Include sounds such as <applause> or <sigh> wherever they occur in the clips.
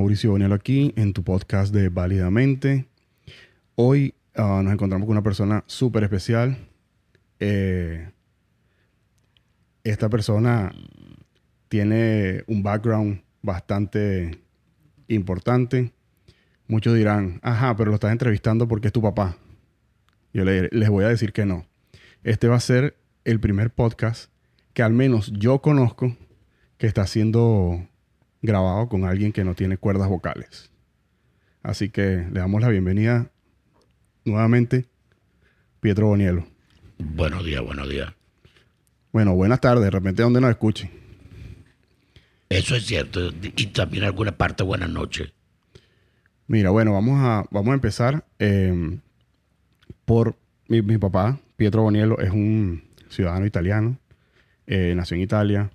Mauricio Bonielo aquí en tu podcast de Válidamente. Hoy ah, nos encontramos con una persona súper especial. Eh, esta persona tiene un background bastante importante. Muchos dirán, ajá, pero lo estás entrevistando porque es tu papá. Yo les voy a decir que no. Este va a ser el primer podcast que al menos yo conozco que está siendo grabado con alguien que no tiene cuerdas vocales. Así que le damos la bienvenida nuevamente, Pietro Bonielo. Buenos días, buenos días. Bueno, buenas tardes, de repente donde nos escuchen. Eso es cierto, y también alguna parte buenas noches. Mira, bueno, vamos a, vamos a empezar eh, por mi, mi, papá, Pietro Bonielo, es un ciudadano italiano, eh, nació en Italia,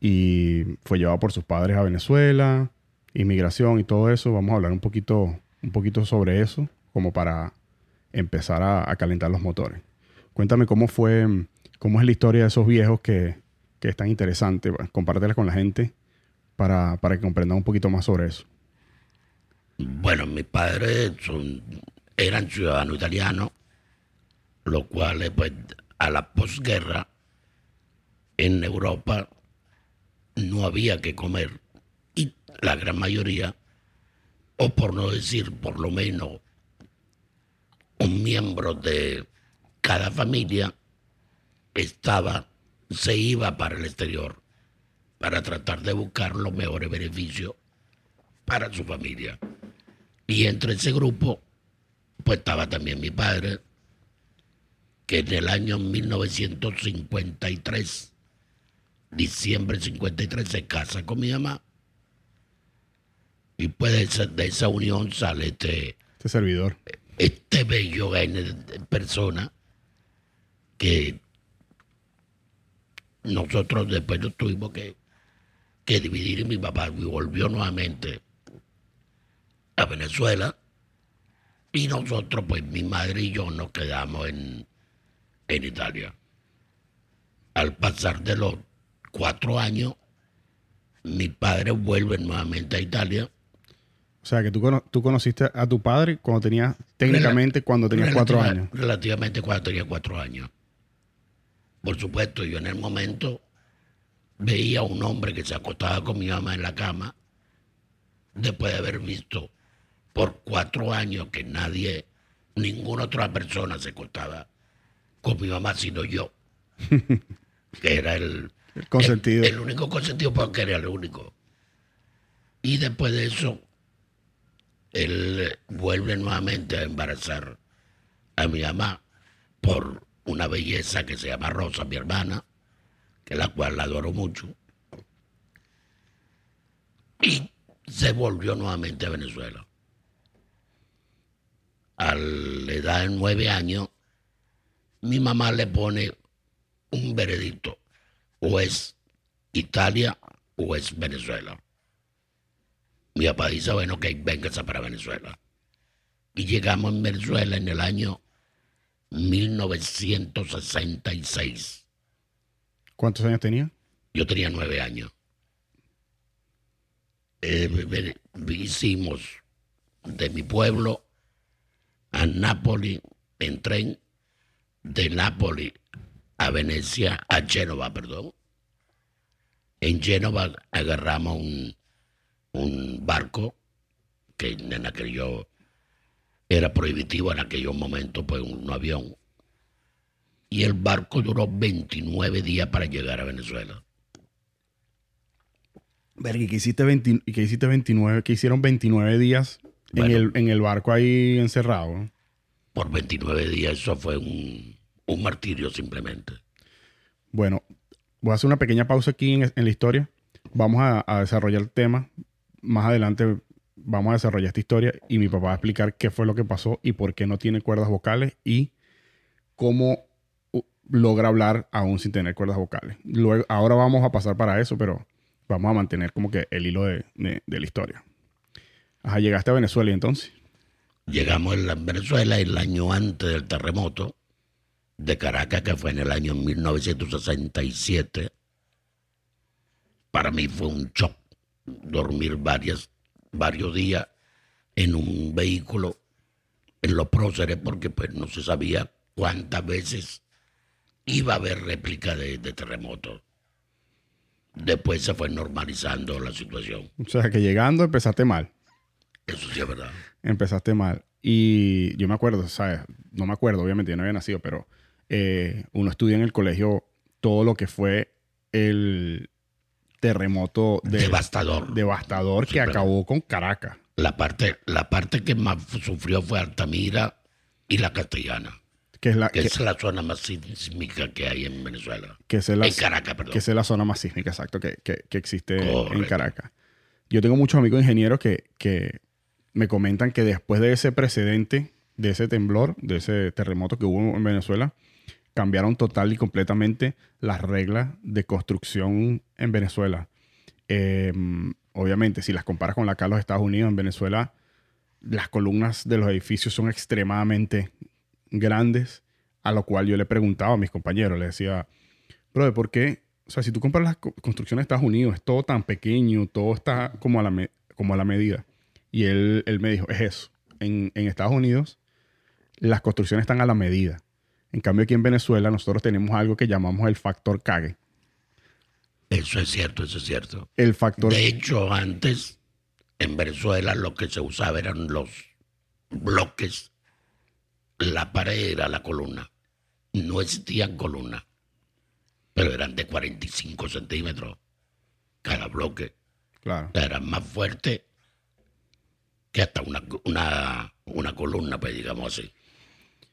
y fue llevado por sus padres a Venezuela, inmigración y todo eso. Vamos a hablar un poquito, un poquito sobre eso, como para empezar a, calentar los motores. Cuéntame cómo fue, cómo es la historia de esos viejos que, que es tan interesante. Bueno, compártela con la gente para, para que comprendan un poquito más sobre eso. Bueno, mis padres son, eran ciudadanos italianos, los cuales, pues, a la posguerra en Europa no había que comer. Y la gran mayoría, o por no decir por lo menos un miembro de cada familia, estaba, se iba para el exterior para tratar de buscar los mejores beneficios para su familia. Y entre ese grupo, pues estaba también mi padre, que en el año 1953 diciembre 53 se casa con mi mamá. Y pues de esa, de esa unión sale este, este servidor. Este bello persona que nosotros después nos tuvimos que, que dividir y mi papá volvió nuevamente a Venezuela. Y nosotros, pues mi madre y yo nos quedamos en, en Italia. Al pasar de los cuatro años, mi padre vuelve nuevamente a Italia. O sea, que tú, tú conociste a tu padre cuando tenía, técnicamente, cuando tenías cuatro años. Relativamente cuando tenía cuatro años. Por supuesto, yo en el momento veía a un hombre que se acostaba con mi mamá en la cama, después de haber visto por cuatro años que nadie, ninguna otra persona se acostaba con mi mamá, sino yo, <laughs> que era el, el consentido. El, único consentido porque era el único. Y después de eso, él vuelve nuevamente a embarazar a mi mamá por una belleza que se llama Rosa, mi hermana, que la cual la adoro mucho. Y se volvió nuevamente a Venezuela. A la edad de nueve años, mi mamá le pone un veredicto o es Italia o es Venezuela. Mi papá dice, bueno, que véngase para Venezuela. Y llegamos en Venezuela en el año 1966. ¿Cuántos años tenía? Yo tenía nueve años. Eh, hicimos de mi pueblo a Nápoles en tren, de Nápoles a Venecia, a Génova, perdón. En Génova agarramos un, un barco que en aquello era prohibitivo en aquellos momentos, pues un avión. Y el barco duró 29 días para llegar a Venezuela. Verga, ¿y que hiciste, 20, que hiciste 29, que hicieron 29 días bueno, en, el, en el barco ahí encerrado? Por 29 días, eso fue un, un martirio simplemente. Bueno, voy a hacer una pequeña pausa aquí en, en la historia. Vamos a, a, desarrollar el tema. Más adelante vamos a desarrollar esta historia y mi papá va a explicar qué fue lo que pasó y por qué no tiene cuerdas vocales y cómo logra hablar aún sin tener cuerdas vocales. Luego, ahora vamos a pasar para eso, pero vamos a mantener como que el hilo de, de, de la historia. Ajá, llegaste a Venezuela y entonces. Llegamos a Venezuela el año antes del terremoto de Caracas, que fue en el año 1967. Para mí fue un shock dormir varias varios días en un vehículo en los próceres porque pues no se sabía cuántas veces iba a haber réplica de, de terremotos. Después se fue normalizando la situación. O sea, que llegando empezaste mal. Eso sí es verdad. Empezaste mal. Y yo me acuerdo, ¿sabes? No me acuerdo, obviamente, yo no había nacido, pero eh, uno estudia en el colegio todo lo que fue el terremoto de- Devastador. devastador que acabó con Caracas. La parte, la parte que más sufrió fue Altamira y la Castellana, Que es la, que que, es la zona más sísmica que hay en Venezuela. que es la- en Caracas, perdón. que es la zona más sísmica, exacto, que, que- que existe en. Caracas. Yo tengo muchos amigos ingenieros que, que me comentan que después de ese precedente, de ese temblor, de ese terremoto que hubo en Venezuela, cambiaron total y completamente las reglas de construcción en Venezuela. Eh, obviamente, si las comparas con la acá en los Estados Unidos, en Venezuela, las columnas de los edificios son extremadamente grandes, a lo cual yo le preguntaba a mis compañeros, le decía, Bro, ¿por qué? O sea, si tú compras las co- construcciones de Estados Unidos, es todo tan pequeño, todo está como a la, como a la medida. Y él, él me dijo, es eso. En, en Estados Unidos, las construcciones están a la medida. En cambio, aquí en Venezuela, nosotros tenemos algo que llamamos el factor cague. Eso es cierto, eso es cierto. El factor... De hecho, antes en Venezuela lo que se usaba eran los bloques, la pared era la columna. No existían columnas, pero eran de 45 centímetros cada bloque. Claro. O sea, Eran más fuertes que hasta una, una, una columna, pues digamos así.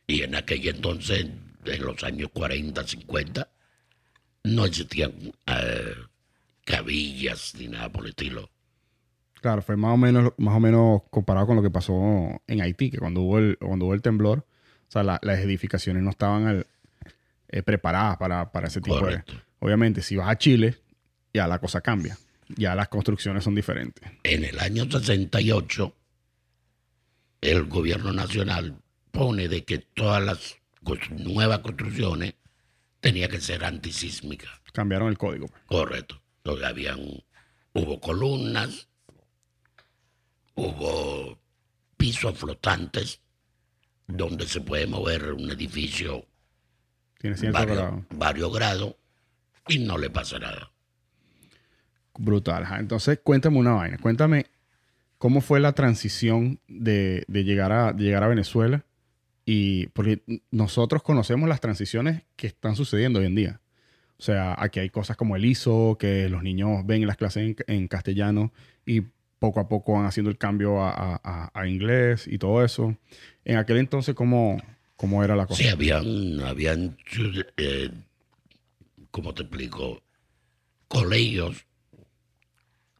Y en aquel entonces, en los años 40, 50, no existían eh, cabillas ni nada por el estilo. Claro, fue más o menos, más o menos comparado con lo que pasó en Haití, que cuando hubo el, cuando hubo el temblor, o sea, la- las edificaciones no estaban al- eh, preparadas para, para ese tipo Correcto. de... Obviamente, si vas a Chile, ya la cosa cambia. Ya las construcciones son diferentes. En el año 68, el gobierno nacional pone de que todas las nuevas construcciones tenían que ser antisísmicas. Cambiaron el código. Correcto. Entonces habían, hubo columnas, hubo pisos flotantes donde se puede mover un edificio Tiene cierto varios, grado. varios grados y no le pasa nada. Brutal. Entonces, cuéntame una vaina. Cuéntame cómo fue la transición de, de llegar, a, de llegar a Venezuela. Y porque nosotros conocemos las transiciones que están sucediendo hoy en día. O sea, aquí hay cosas como el ISO, que los niños ven las clases en, castellano y poco a poco van haciendo el cambio a, a- inglés y todo eso. En aquel entonces, ¿cómo, cómo era la cosa? Sí, habían, habían eh, ¿cómo te explico? Colegios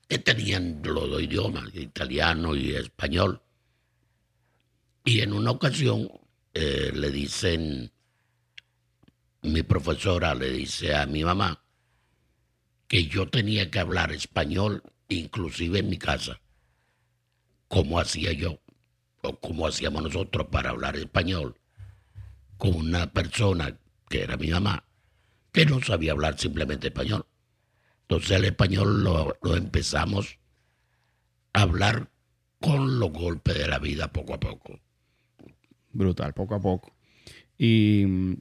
que tenían los dos idiomas, italiano y español. Y en una ocasión eh, le dicen, mi profesora le dice a mi mamá que yo tenía que hablar español, inclusive en mi casa, como hacía yo, o como hacíamos nosotros para hablar español con una persona que era mi mamá, que no sabía hablar simplemente español. Entonces el español lo, lo empezamos a hablar con los golpes de la vida poco a poco. Brutal, poco a poco. Y mm,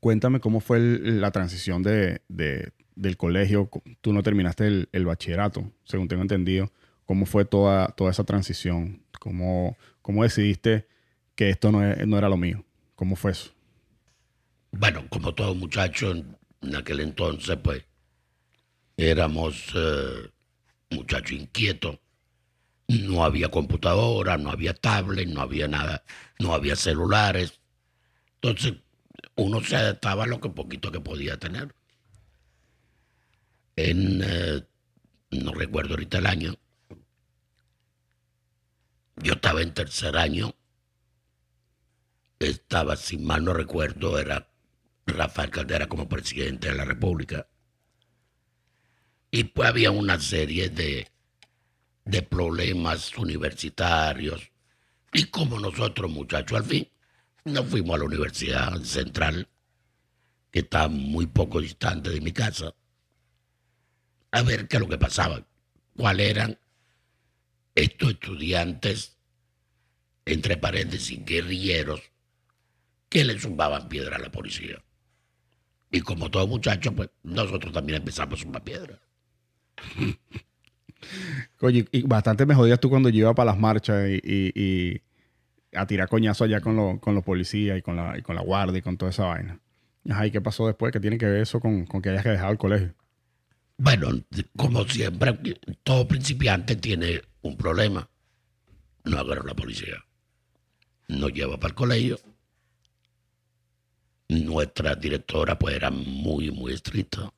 cuéntame cómo fue la transición de, de- del colegio. Tú no terminaste el, bachillerato, según tengo entendido. ¿Cómo fue toda, toda esa transición? ¿Cómo, cómo decidiste que esto no, no era lo mío? ¿Cómo fue eso? Bueno, como todo muchacho en, en aquel entonces, pues éramos eh, muchachos inquietos. No había computadora, no había tablet, no había nada, no había celulares. Entonces, uno se adaptaba a lo que poquito que podía tener. En, eh, no recuerdo ahorita el año, yo estaba en tercer año, estaba, si mal no recuerdo, era Rafael Caldera como presidente de la República. Y pues había una serie de, de problemas universitarios. Y como nosotros, muchachos, al fin, nos fuimos a la Universidad Central, que está muy poco distante de mi casa, a ver qué es lo que pasaba, cuáles eran estos estudiantes, entre paréntesis, guerrilleros, que le zumbaban piedra a la policía. Y como todo muchacho, pues nosotros también empezamos a zumbar piedra. <laughs> Oye, y bastante me jodías tú cuando yo iba para las marchas y, a tirar coñazo allá con, lo- con los policías y con, la, guardia y con toda esa vaina. Ajá, ¿y qué pasó después? ¿Qué tiene que ver eso con, que hayas que dejar el colegio? Bueno, como siempre, todo principiante tiene un problema. No agarra la policía. Nos lleva para el colegio. Nuestra directora pues era muy, muy estricta.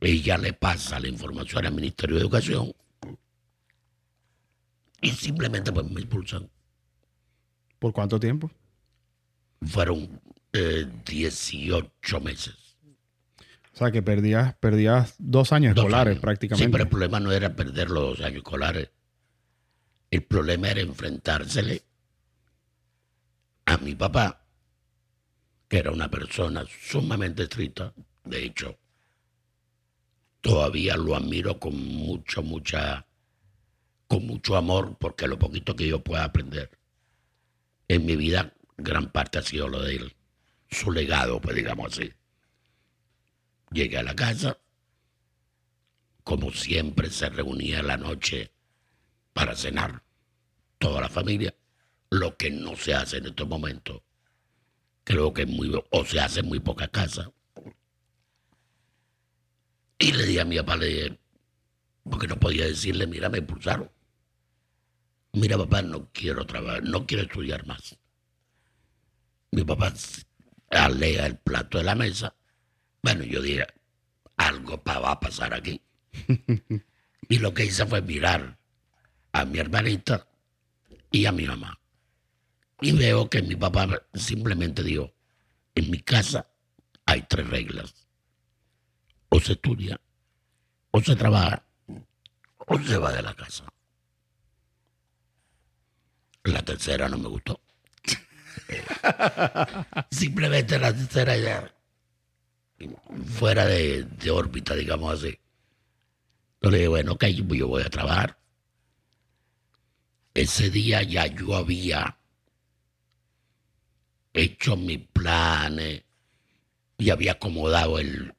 Ella le pasa la información al Ministerio de Educación y simplemente pues me expulsan. ¿Por cuánto tiempo? Fueron eh, 18 meses. O sea, que perdías, perdías dos años Dos escolares años. prácticamente. Sí, pero el problema no era perder los dos años escolares. El problema era enfrentársele a mi papá, que era una persona sumamente estricta. De hecho, todavía lo admiro con mucho, mucha, con mucho amor, porque lo poquito que yo pueda aprender en mi vida, gran parte ha sido lo de él, su legado, pues digamos así. Llegué a la casa, como siempre se reunía la noche para cenar, toda la familia, lo que no se hace en estos momentos, creo que muy, o se hace en muy poca casa. Y le di a mi papá, le dije, porque no podía decirle, mira, me expulsaron. Mira, papá, no quiero trabajar, no quiero estudiar más. Mi papá alea el plato de la mesa. Bueno, yo dije, algo va a pasar aquí. <laughs> y lo que hice fue mirar a mi hermanita y a mi mamá. Y veo que mi papá simplemente dijo, en mi casa hay tres reglas. O se estudia, o se trabaja, o se va de la casa. La tercera no me gustó. Simplemente la tercera ya fuera de, de órbita, digamos así. Yo le dije, bueno, ok, yo voy a trabajar. Ese día ya yo había hecho mis planes y había acomodado el,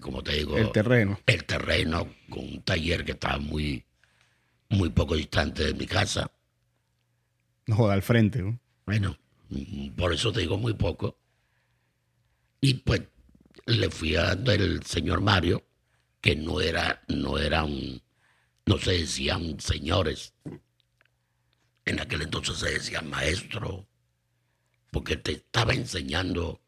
como te digo, El terreno. el terreno con un taller que estaba muy, muy poco distante de mi casa. No joda, al frente. ¿no? Bueno, mm, por eso te digo muy poco. Y pues le fui a el señor Mario, que no era, no era un, no se decían señores. En aquel entonces se decía maestro, porque te estaba enseñando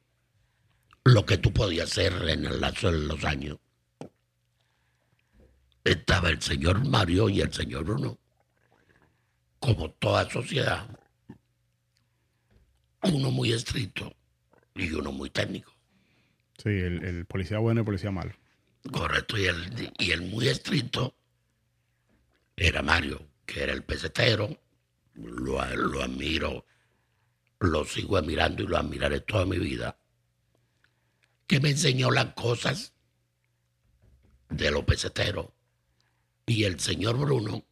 lo que tú podías hacer en el lazo de los años. Estaba el señor Mario y el señor Bruno. Como toda sociedad, uno muy estricto y uno muy técnico. Sí, el, el policía bueno y el policía malo. Correcto, y el, y el muy estricto era Mario, que era el pesetero. Lo, lo admiro, lo sigo admirando y lo admiraré toda mi vida. Que me enseñó las cosas de los peseteros. Y el señor Bruno,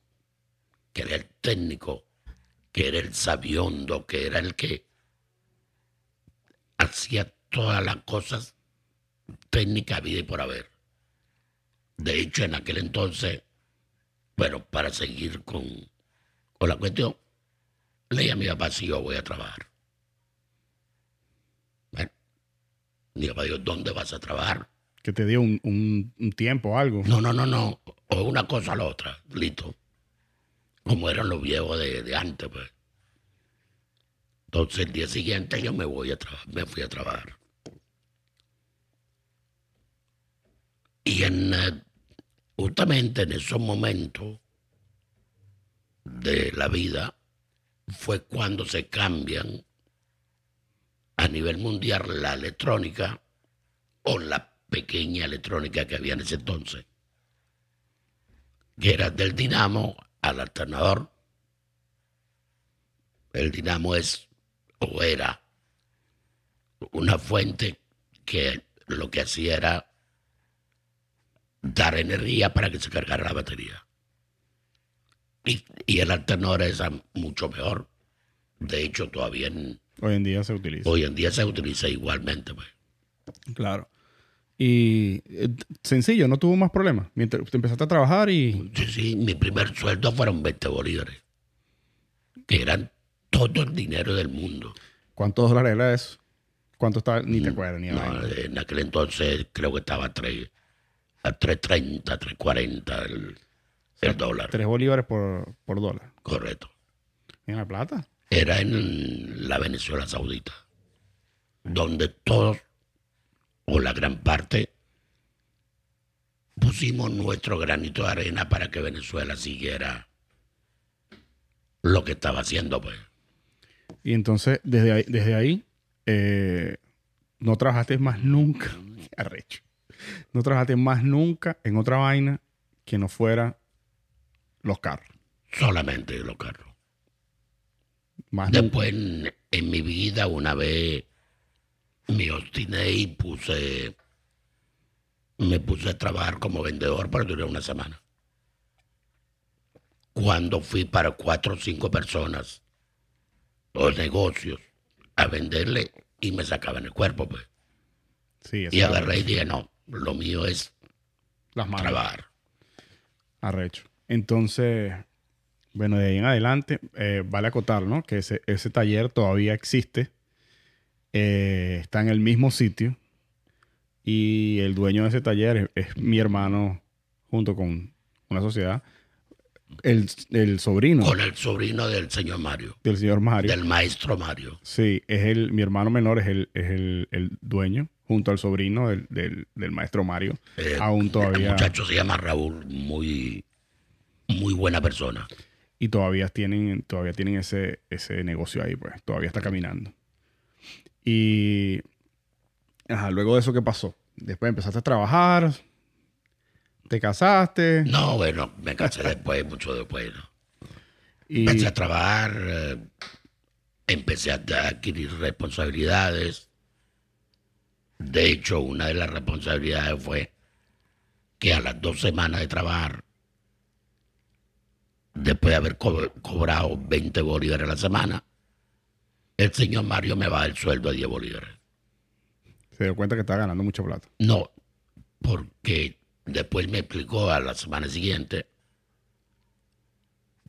que era el técnico, que era el sabiondo, que era el que hacía todas las cosas técnicas vida y por haber. De hecho, en aquel entonces, bueno, para seguir con, con la cuestión, le dije a mi papá si yo voy a trabajar. Bueno, papá dijo, ¿dónde vas a trabajar? Que te dio un, un- un tiempo, algo. No, no, no, no. O una cosa a la otra, listo. Como eran los viejos de, de antes, pues. Entonces el día siguiente yo me voy a trabajar, me fui a trabajar. Y en eh, justamente en esos momentos de la vida fue cuando se cambian a nivel mundial la electrónica o la pequeña electrónica que había en ese entonces, que era del dinamo al alternador. El dinamo es o era una fuente que lo que hacía era dar energía para que se cargara la batería. Y, el Altenor es mucho mejor. De hecho, todavía en- Hoy en día se utiliza. hoy en día se utiliza igualmente. pues. Claro. Y eh, sencillo, no tuvo más problemas. Mientras te empezaste a trabajar y Sí, sí, mi primer sueldo fueron 20 bolívares. Que eran todo el dinero del mundo. ¿cuántos dólares era eso? ¿Cuánto estaba? Ni te acuerdas, ni No, en aquel entonces creo que estaba a 3, a 3.30, 3.40 el, el dólar. Tres bolívares por, por dólar. Correcto. ¿En la plata? Era en la Venezuela Saudita, donde todos, o la gran parte, pusimos nuestro granito de arena para que Venezuela siguiera lo que estaba haciendo, pues. Y entonces, desde ahí, desde ahí eh, no trabajaste más nunca. <laughs> Arrecho. No trabajaste más nunca en otra vaina que no fuera los carros. Solamente los carros. Más. Después en, en mi vida una vez me obstiné y puse, me puse a trabajar como vendedor, pero duré una semana. Cuando fui para cuatro o cinco personas, los negocios, a venderle y me sacaban el cuerpo, pues. Sí, Y agarré y dije, no, lo mío es las manos. trabajar. Arrecho. Entonces, bueno, de ahí en adelante, eh, vale acotar, ¿no? Que ese, ese taller todavía existe. Eh, está en el mismo sitio. Y el dueño de ese taller es, es mi hermano, junto con una sociedad. El, el sobrino Con el sobrino del señor Mario, del señor Mario. del maestro Mario. Sí, es el, mi hermano menor es el, es el, el dueño, junto al sobrino del, del- del maestro Mario. Eh, Aún El todavía. muchacho se llama Raúl, muy, muy buena persona. Y todavía tienen, todavía tienen ese, ese negocio ahí, pues, todavía está caminando. Y ajá, luego de eso, ¿qué pasó? Después empezaste a trabajar, te casaste No, bueno, me casé después, <laughs> mucho después. ¿no? y Empecé a trabajar, eh, empecé a adquirir responsabilidades. De hecho, una de las responsabilidades fue que a las dos semanas de trabajar, después de haber co- cobrado 20 bolívares a la semana, el señor Mario me baja el sueldo a 10 bolívares. se dio cuenta que estaba ganando mucha plata. No, porque después me explicó a la semana siguiente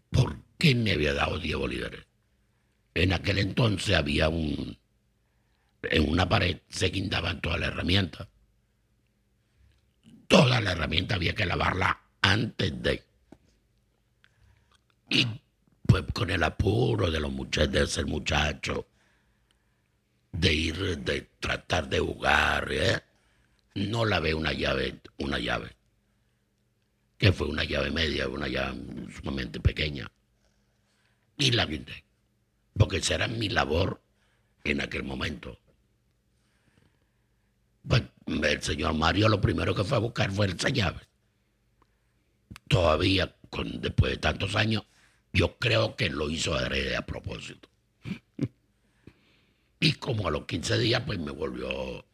por qué me había dado 10 bolívares. En aquel entonces había un. En una pared se guindaban todas las herramientas. Toda la herramienta había que lavarla antes de. Y <clears throat> pues con el apuro de los muchachos, de ser muchacho, de ir, de tratar de jugar, ¿eh? no lavé una llave, una llave, que fue una llave media, una llave sumamente pequeña, y la guindé, porque esa era mi labor en aquel momento. Pues el señor Mario lo primero que fue a buscar fue esa llave. Todavía, con, después de tantos años, yo creo que lo hizo adrede a propósito. Y como a los 15 días, pues me volvió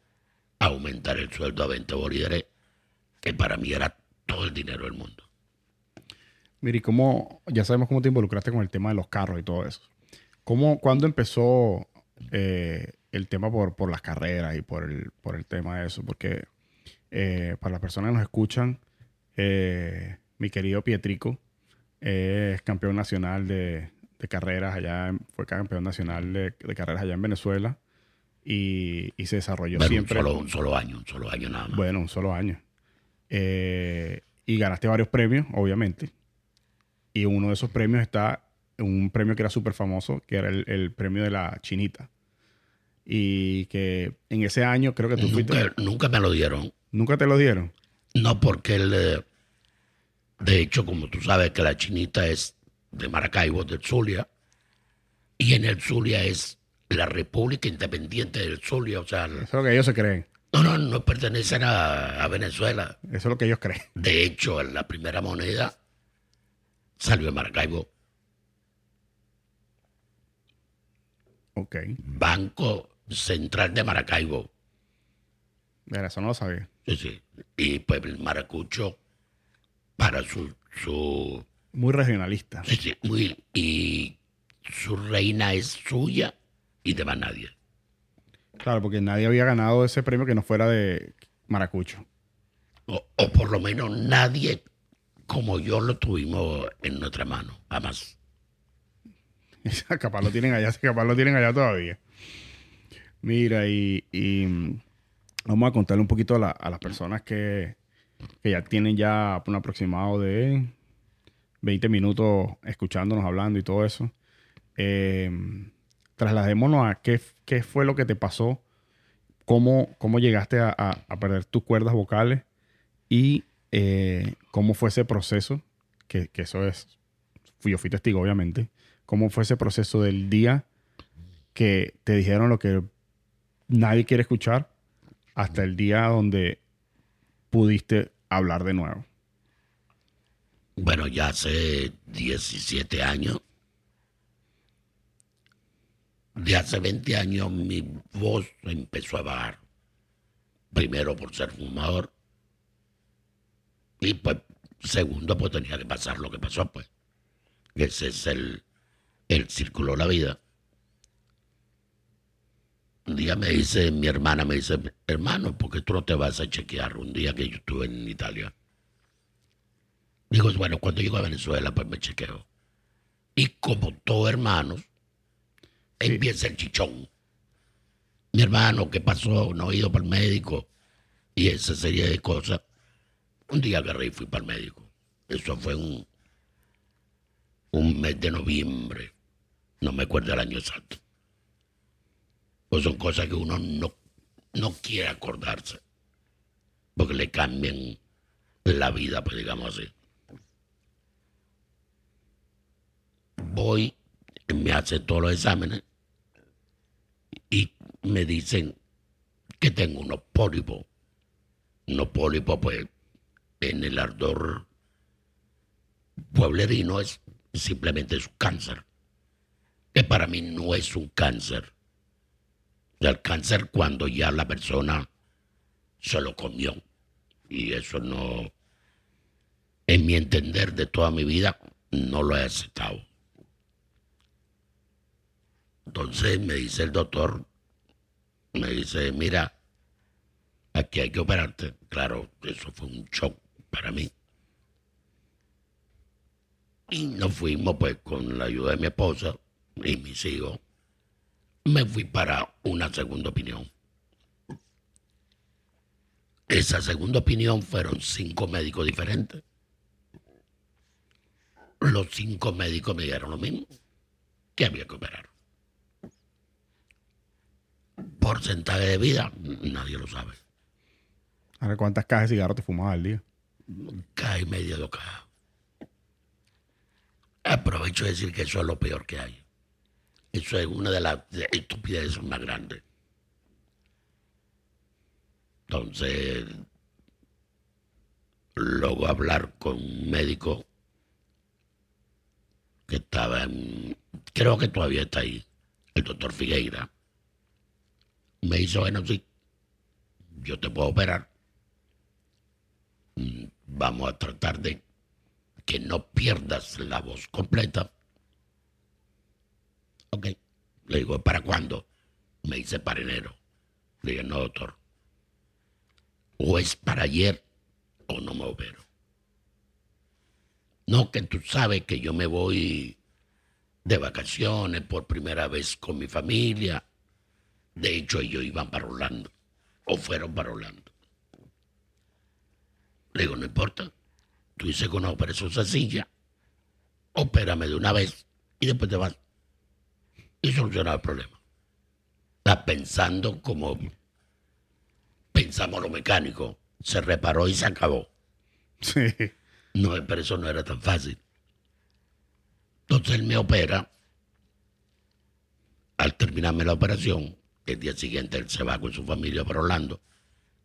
a aumentar el sueldo a 20 bolívares, que para mí era todo el dinero del mundo. Mira, y cómo, ya sabemos cómo te involucraste con el tema de los carros y todo eso. ¿Cómo, cuándo empezó eh, el tema por, por las carreras y por el, por el tema de eso? Porque eh, para las personas que nos escuchan, eh, mi querido Pietrico es campeón nacional de, de carreras allá, fue campeón nacional de, de carreras allá en Venezuela y, y se desarrolló Bueno, un siempre. solo, un solo año, un solo año nada más. Bueno, un solo año. Eh, y ganaste varios premios, obviamente. Y uno de esos premios está, un premio que era súper famoso, que era el, el premio de la chinita. Y que en ese año creo que tú fuiste... nunca, nunca me lo dieron. ¿Nunca te lo dieron? No porque él, eh, de hecho, como tú sabes que la chinita es de Maracaibo, del Zulia, y en el Zulia es la República Independiente del Zulia, o sea, Eso es lo que ellos se creen. no, no, no pertenecen a, a Venezuela. Eso es lo que ellos creen. De hecho, la primera moneda salió de Maracaibo, Ok. Banco Central de Maracaibo. Mira, eso no lo sabía. Sí, sí. Y pues el maracucho, para su, su Muy regionalista. Sí, muy, y su reina es suya y de más nadie. Claro, porque nadie había ganado ese premio que no fuera de Maracucho. O, o por lo menos nadie como yo lo tuvimos en nuestra mano, jamás. <laughs> capaz lo tienen allá, capaz lo tienen allá todavía. Mira, y, y, mm, vamos a contarle un poquito a, la- a las personas que, que ya tienen ya un aproximado de 20 minutos escuchándonos, hablando y todo eso. Eh, trasladémonos a qué, qué fue lo que te pasó, cómo, cómo llegaste a, a- perder tus cuerdas vocales y eh, cómo fue ese proceso, que, que eso es, fui, yo fui testigo obviamente, cómo fue ese proceso del día que te dijeron lo que nadie quiere escuchar hasta el día donde pudiste hablar de nuevo. Bueno, ya hace 17 años. De hace 20 años mi voz empezó a bajar. Primero por ser fumador. Y pues, segundo, pues tenía que pasar lo que pasó, pues. Ese es el, el círculo de la vida. Un día me dice, mi hermana me dice, hermano, ¿por qué tú no te vas a chequear un día que yo estuve en Italia? Digo, bueno, cuando llego a Venezuela, pues me chequeo. Y como todos hermanos, Sí. empieza el chichón. Mi hermano, ¿qué pasó? No he ido para el médico. Y esa serie de cosas. Un día agarré y fui para el médico. Eso fue un, un mes de noviembre. No me acuerdo el año exacto. Pues son cosas que uno no, no quiere acordarse. Porque le cambian la vida, pues digamos así. Voy, me hacen todos los exámenes y me dicen que tengo unos pólipos. Unos pólipos, pues, en el ardor pueblerino es simplemente es un cáncer. Que para mí no es un cáncer. O sea, el cáncer cuando ya la persona se lo comió. Y eso no, en mi entender de toda mi vida, no lo he aceptado. Entonces me dice el doctor, me dice, mira, aquí hay que operarte. Claro, eso fue un shock para mí. Y nos fuimos pues con la ayuda de mi esposa y mis hijos. Me fui para una segunda opinión. Esa segunda opinión fueron cinco médicos diferentes. Los cinco médicos me dijeron lo mismo, que había que operar. Porcentaje de vida, nadie lo sabe. Ahora, ¿cuántas cajas de cigarros te fumabas al día? Cae media de caja. Aprovecho de decir que eso es lo peor que hay. Eso es una de las de- estupideces más grandes. Entonces, luego hablar con un médico que estaba en, creo que todavía está ahí, el doctor Figueira, me dice, bueno, sí, yo te puedo operar. Mm, Vamos a tratar de que no pierdas la voz completa. Ok. Le digo, ¿para cuándo? Me dice para enero. Le dije, no, doctor. O es para ayer o no me opero. No, que tú sabes que yo me voy de vacaciones por primera vez con mi familia. De hecho, ellos iban para Orlando. O fueron para Orlando. Le digo, no importa. Tú dices que una operación sencilla. Opérame de una vez y después te vas. Y solucionar el problema. Está pensando como pensamos los mecánicos. Se reparó y se acabó. Sí. No, pero eso no era tan fácil. Entonces él me opera. Al terminarme la operación, el día siguiente él se va con su familia para Orlando.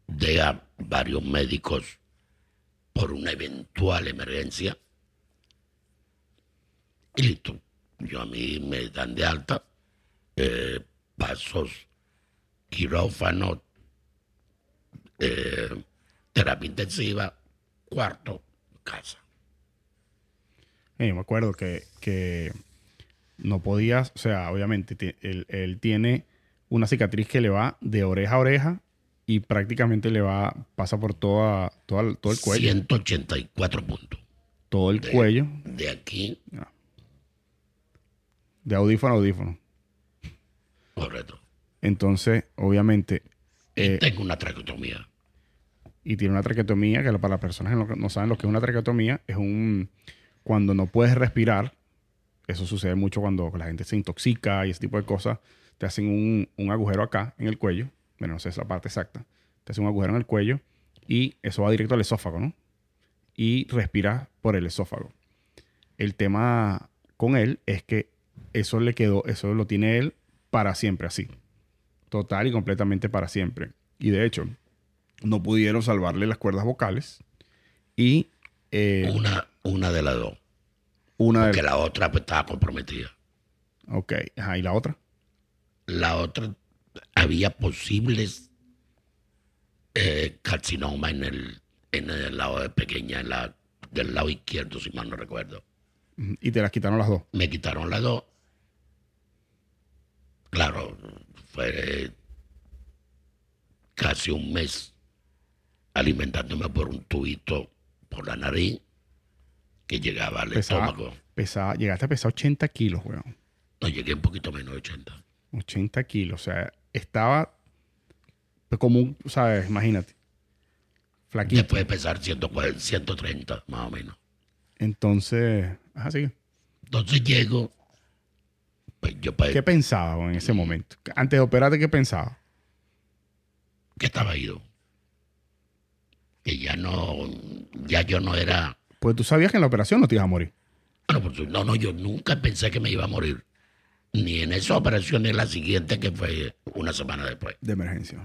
Deja varios médicos por una eventual emergencia. Y listo. Yo a mí me dan de alta. eh, pasos, quirófano, eh, terapia intensiva, cuarto, casa. Me acuerdo que, que no podías, o sea, obviamente él, él tiene una cicatriz que le va de oreja a oreja y prácticamente le va, pasa por toda, toda todo el cuello. 184 puntos. Todo el de- cuello, De aquí, de audífono a audífono. correcto. Entonces, obviamente, eh, Tengo una traqueotomía. y tiene una traqueotomía, que para las personas que no, no saben lo que es una traqueotomía, es un cuando no puedes respirar, eso sucede mucho cuando la gente se intoxica y ese tipo de cosas, te hacen un, un agujero acá en el cuello, bueno, no sé es la parte exacta, te hacen un agujero en el cuello y eso va directo al esófago, ¿no? Y respiras por el esófago. El tema con él es que eso le quedó, eso lo tiene él para siempre así. Total y completamente para siempre. Y de hecho, no pudieron salvarle las cuerdas vocales y eh, Una, una de las dos. una Que de la otra pues, estaba comprometida. Ok, ajá, ¿y la otra? La otra, había posibles eh, carcinoma en el, en el lado de pequeña, en la, del lado izquierdo, si mal no recuerdo. Y te las quitaron las dos. Me quitaron las dos. Claro, fue casi un mes alimentándome por un tubito por la nariz que llegaba al Pesaba, estómago. pesaba, llegaste a pesar 80 kilos, weón. No llegué un poquito menos de 80. 80 kilos. O sea, estaba como un, ¿sabes? Imagínate. Flaquito. Después de pesar 140, 130, más o menos. Entonces, ajá, sí. Entonces llego, pues yo ¿Qué pensaba en ese momento? Antes de operarte, ¿qué pensaba? que estaba ido. Que ya no, ya yo no era, Pues tú sabías que en la operación no te ibas a morir. bueno, no, no, yo nunca pensé que me iba a morir. Ni en esa operación ni en la siguiente, que fue una semana después. De emergencia.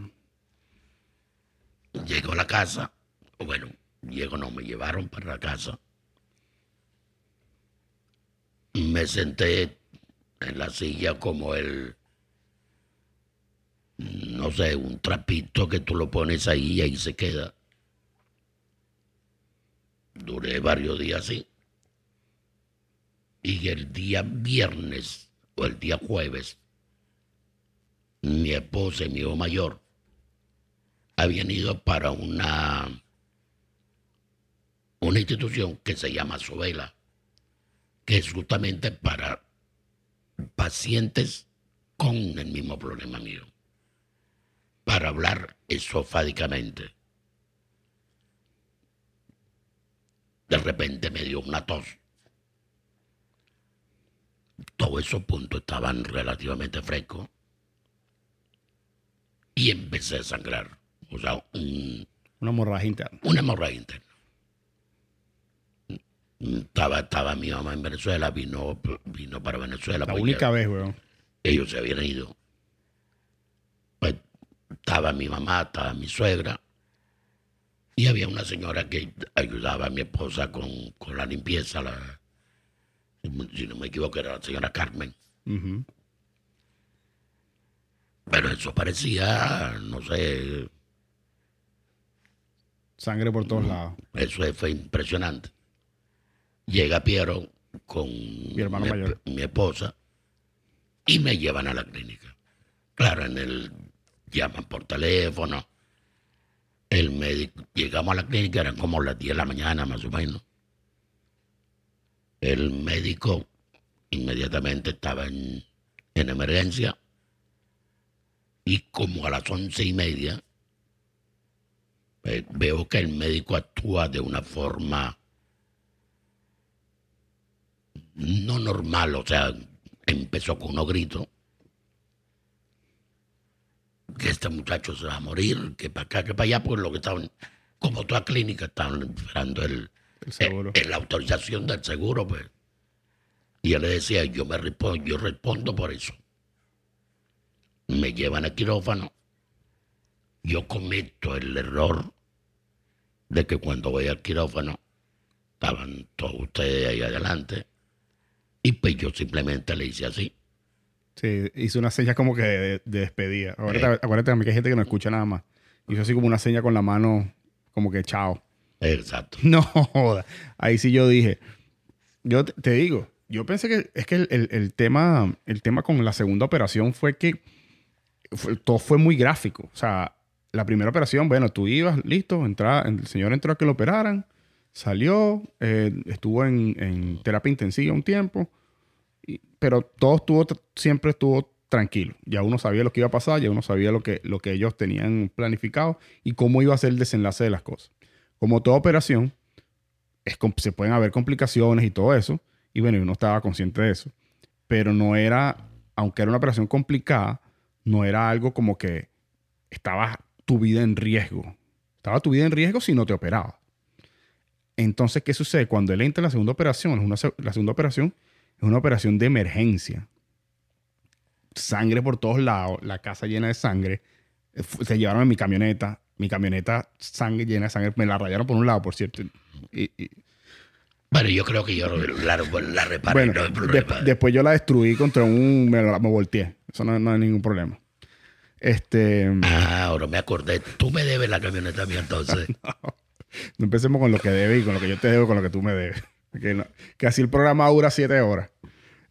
Llego a la casa, bueno, llego, no, me llevaron para la casa. Me senté en la silla como el, no sé, un trapito que tú lo pones ahí y ahí se queda. Duré varios días así. Y el día viernes o el día jueves, mi esposa y mi hijo mayor habían ido para una, una institución que se llama Sovela, que es justamente para pacientes con el mismo problema mío, para hablar esofádicamente. De repente me dio una tos. Todos esos puntos estaban relativamente frescos y empecé a sangrar. O sea, un- Una hemorragia interna. una hemorragia interna. Estaba, estaba mi mamá en Venezuela, vino, vino para Venezuela. La pues única vez, weón. ellos se habían ido. Pues estaba mi mamá, estaba mi suegra. Y había una señora que ayudaba a mi esposa con, con la limpieza. La, si no me equivoco, era la señora Carmen. Pero eso parecía, no sé, Sangre por todos lados. Eso fue impresionante. Llega Piero con hermano mayor. mi esposa y me llevan a la clínica. Claro, en el llaman por teléfono. El médico, llegamos a la clínica, eran como las 10 de la mañana más o menos. El médico inmediatamente estaba en, en emergencia y como a las once y media eh, veo que el médico actúa de una forma no normal, o sea, empezó con unos gritos, que este muchacho se va a morir, que para acá, que para allá, pues lo que estaban, como toda clínica, estaban esperando el, El seguro. eh, eh, la autorización del seguro, pues. Y él le decía, yo me respondo, yo respondo por eso. Me llevan al quirófano. Yo cometo el error de que cuando voy al quirófano, estaban todos ustedes ahí adelante. Y pues yo simplemente le hice así. Sí, hizo una seña como que de, de despedida. Acuérdate, acuérdate también que hay gente que no escucha nada más. Hizo así como una seña con la mano, como que chao. Exacto. <laughs> No joda. Ahí sí yo dije, Yo te, te digo, yo pensé que es que el, el- el tema, el tema con la segunda operación fue que fue- todo fue muy gráfico. O sea, la primera operación, bueno, tú ibas, listo, entraba, el señor entró a que lo operaran, salió, eh, estuvo en, en terapia intensiva un tiempo, pero todo estuvo, siempre estuvo tranquilo. Ya uno sabía lo que iba a pasar, ya uno sabía lo que, lo que ellos tenían planificado y cómo iba a ser el desenlace de las cosas. Como toda operación, es, se pueden haber complicaciones y todo eso, y bueno, uno estaba consciente de eso, pero no era, aunque era una operación complicada, no era algo como que estaba tu vida en riesgo. Estaba tu vida en riesgo si no te operaba. Entonces, ¿qué sucede? Cuando él entra en la segunda operación, una la segunda operación es una operación de emergencia. Sangre por todos lados, la casa llena de sangre. Eh, Se llevaron en mi camioneta. Mi camioneta, sangre llena de sangre. Me la rayaron por un lado, por cierto. Y- y- Bueno, yo creo que yo la, la reparé, bueno, no de- después yo la destruí contra un... Me volteé. Eso no, no hay ningún problema. Este... Ah, ahora me acordé. Tú me debes la camioneta mía entonces. <laughs> No empecemos con lo que debe y con lo que yo te debo, con lo que tú me debes. Que, no- que así el programa dura siete horas.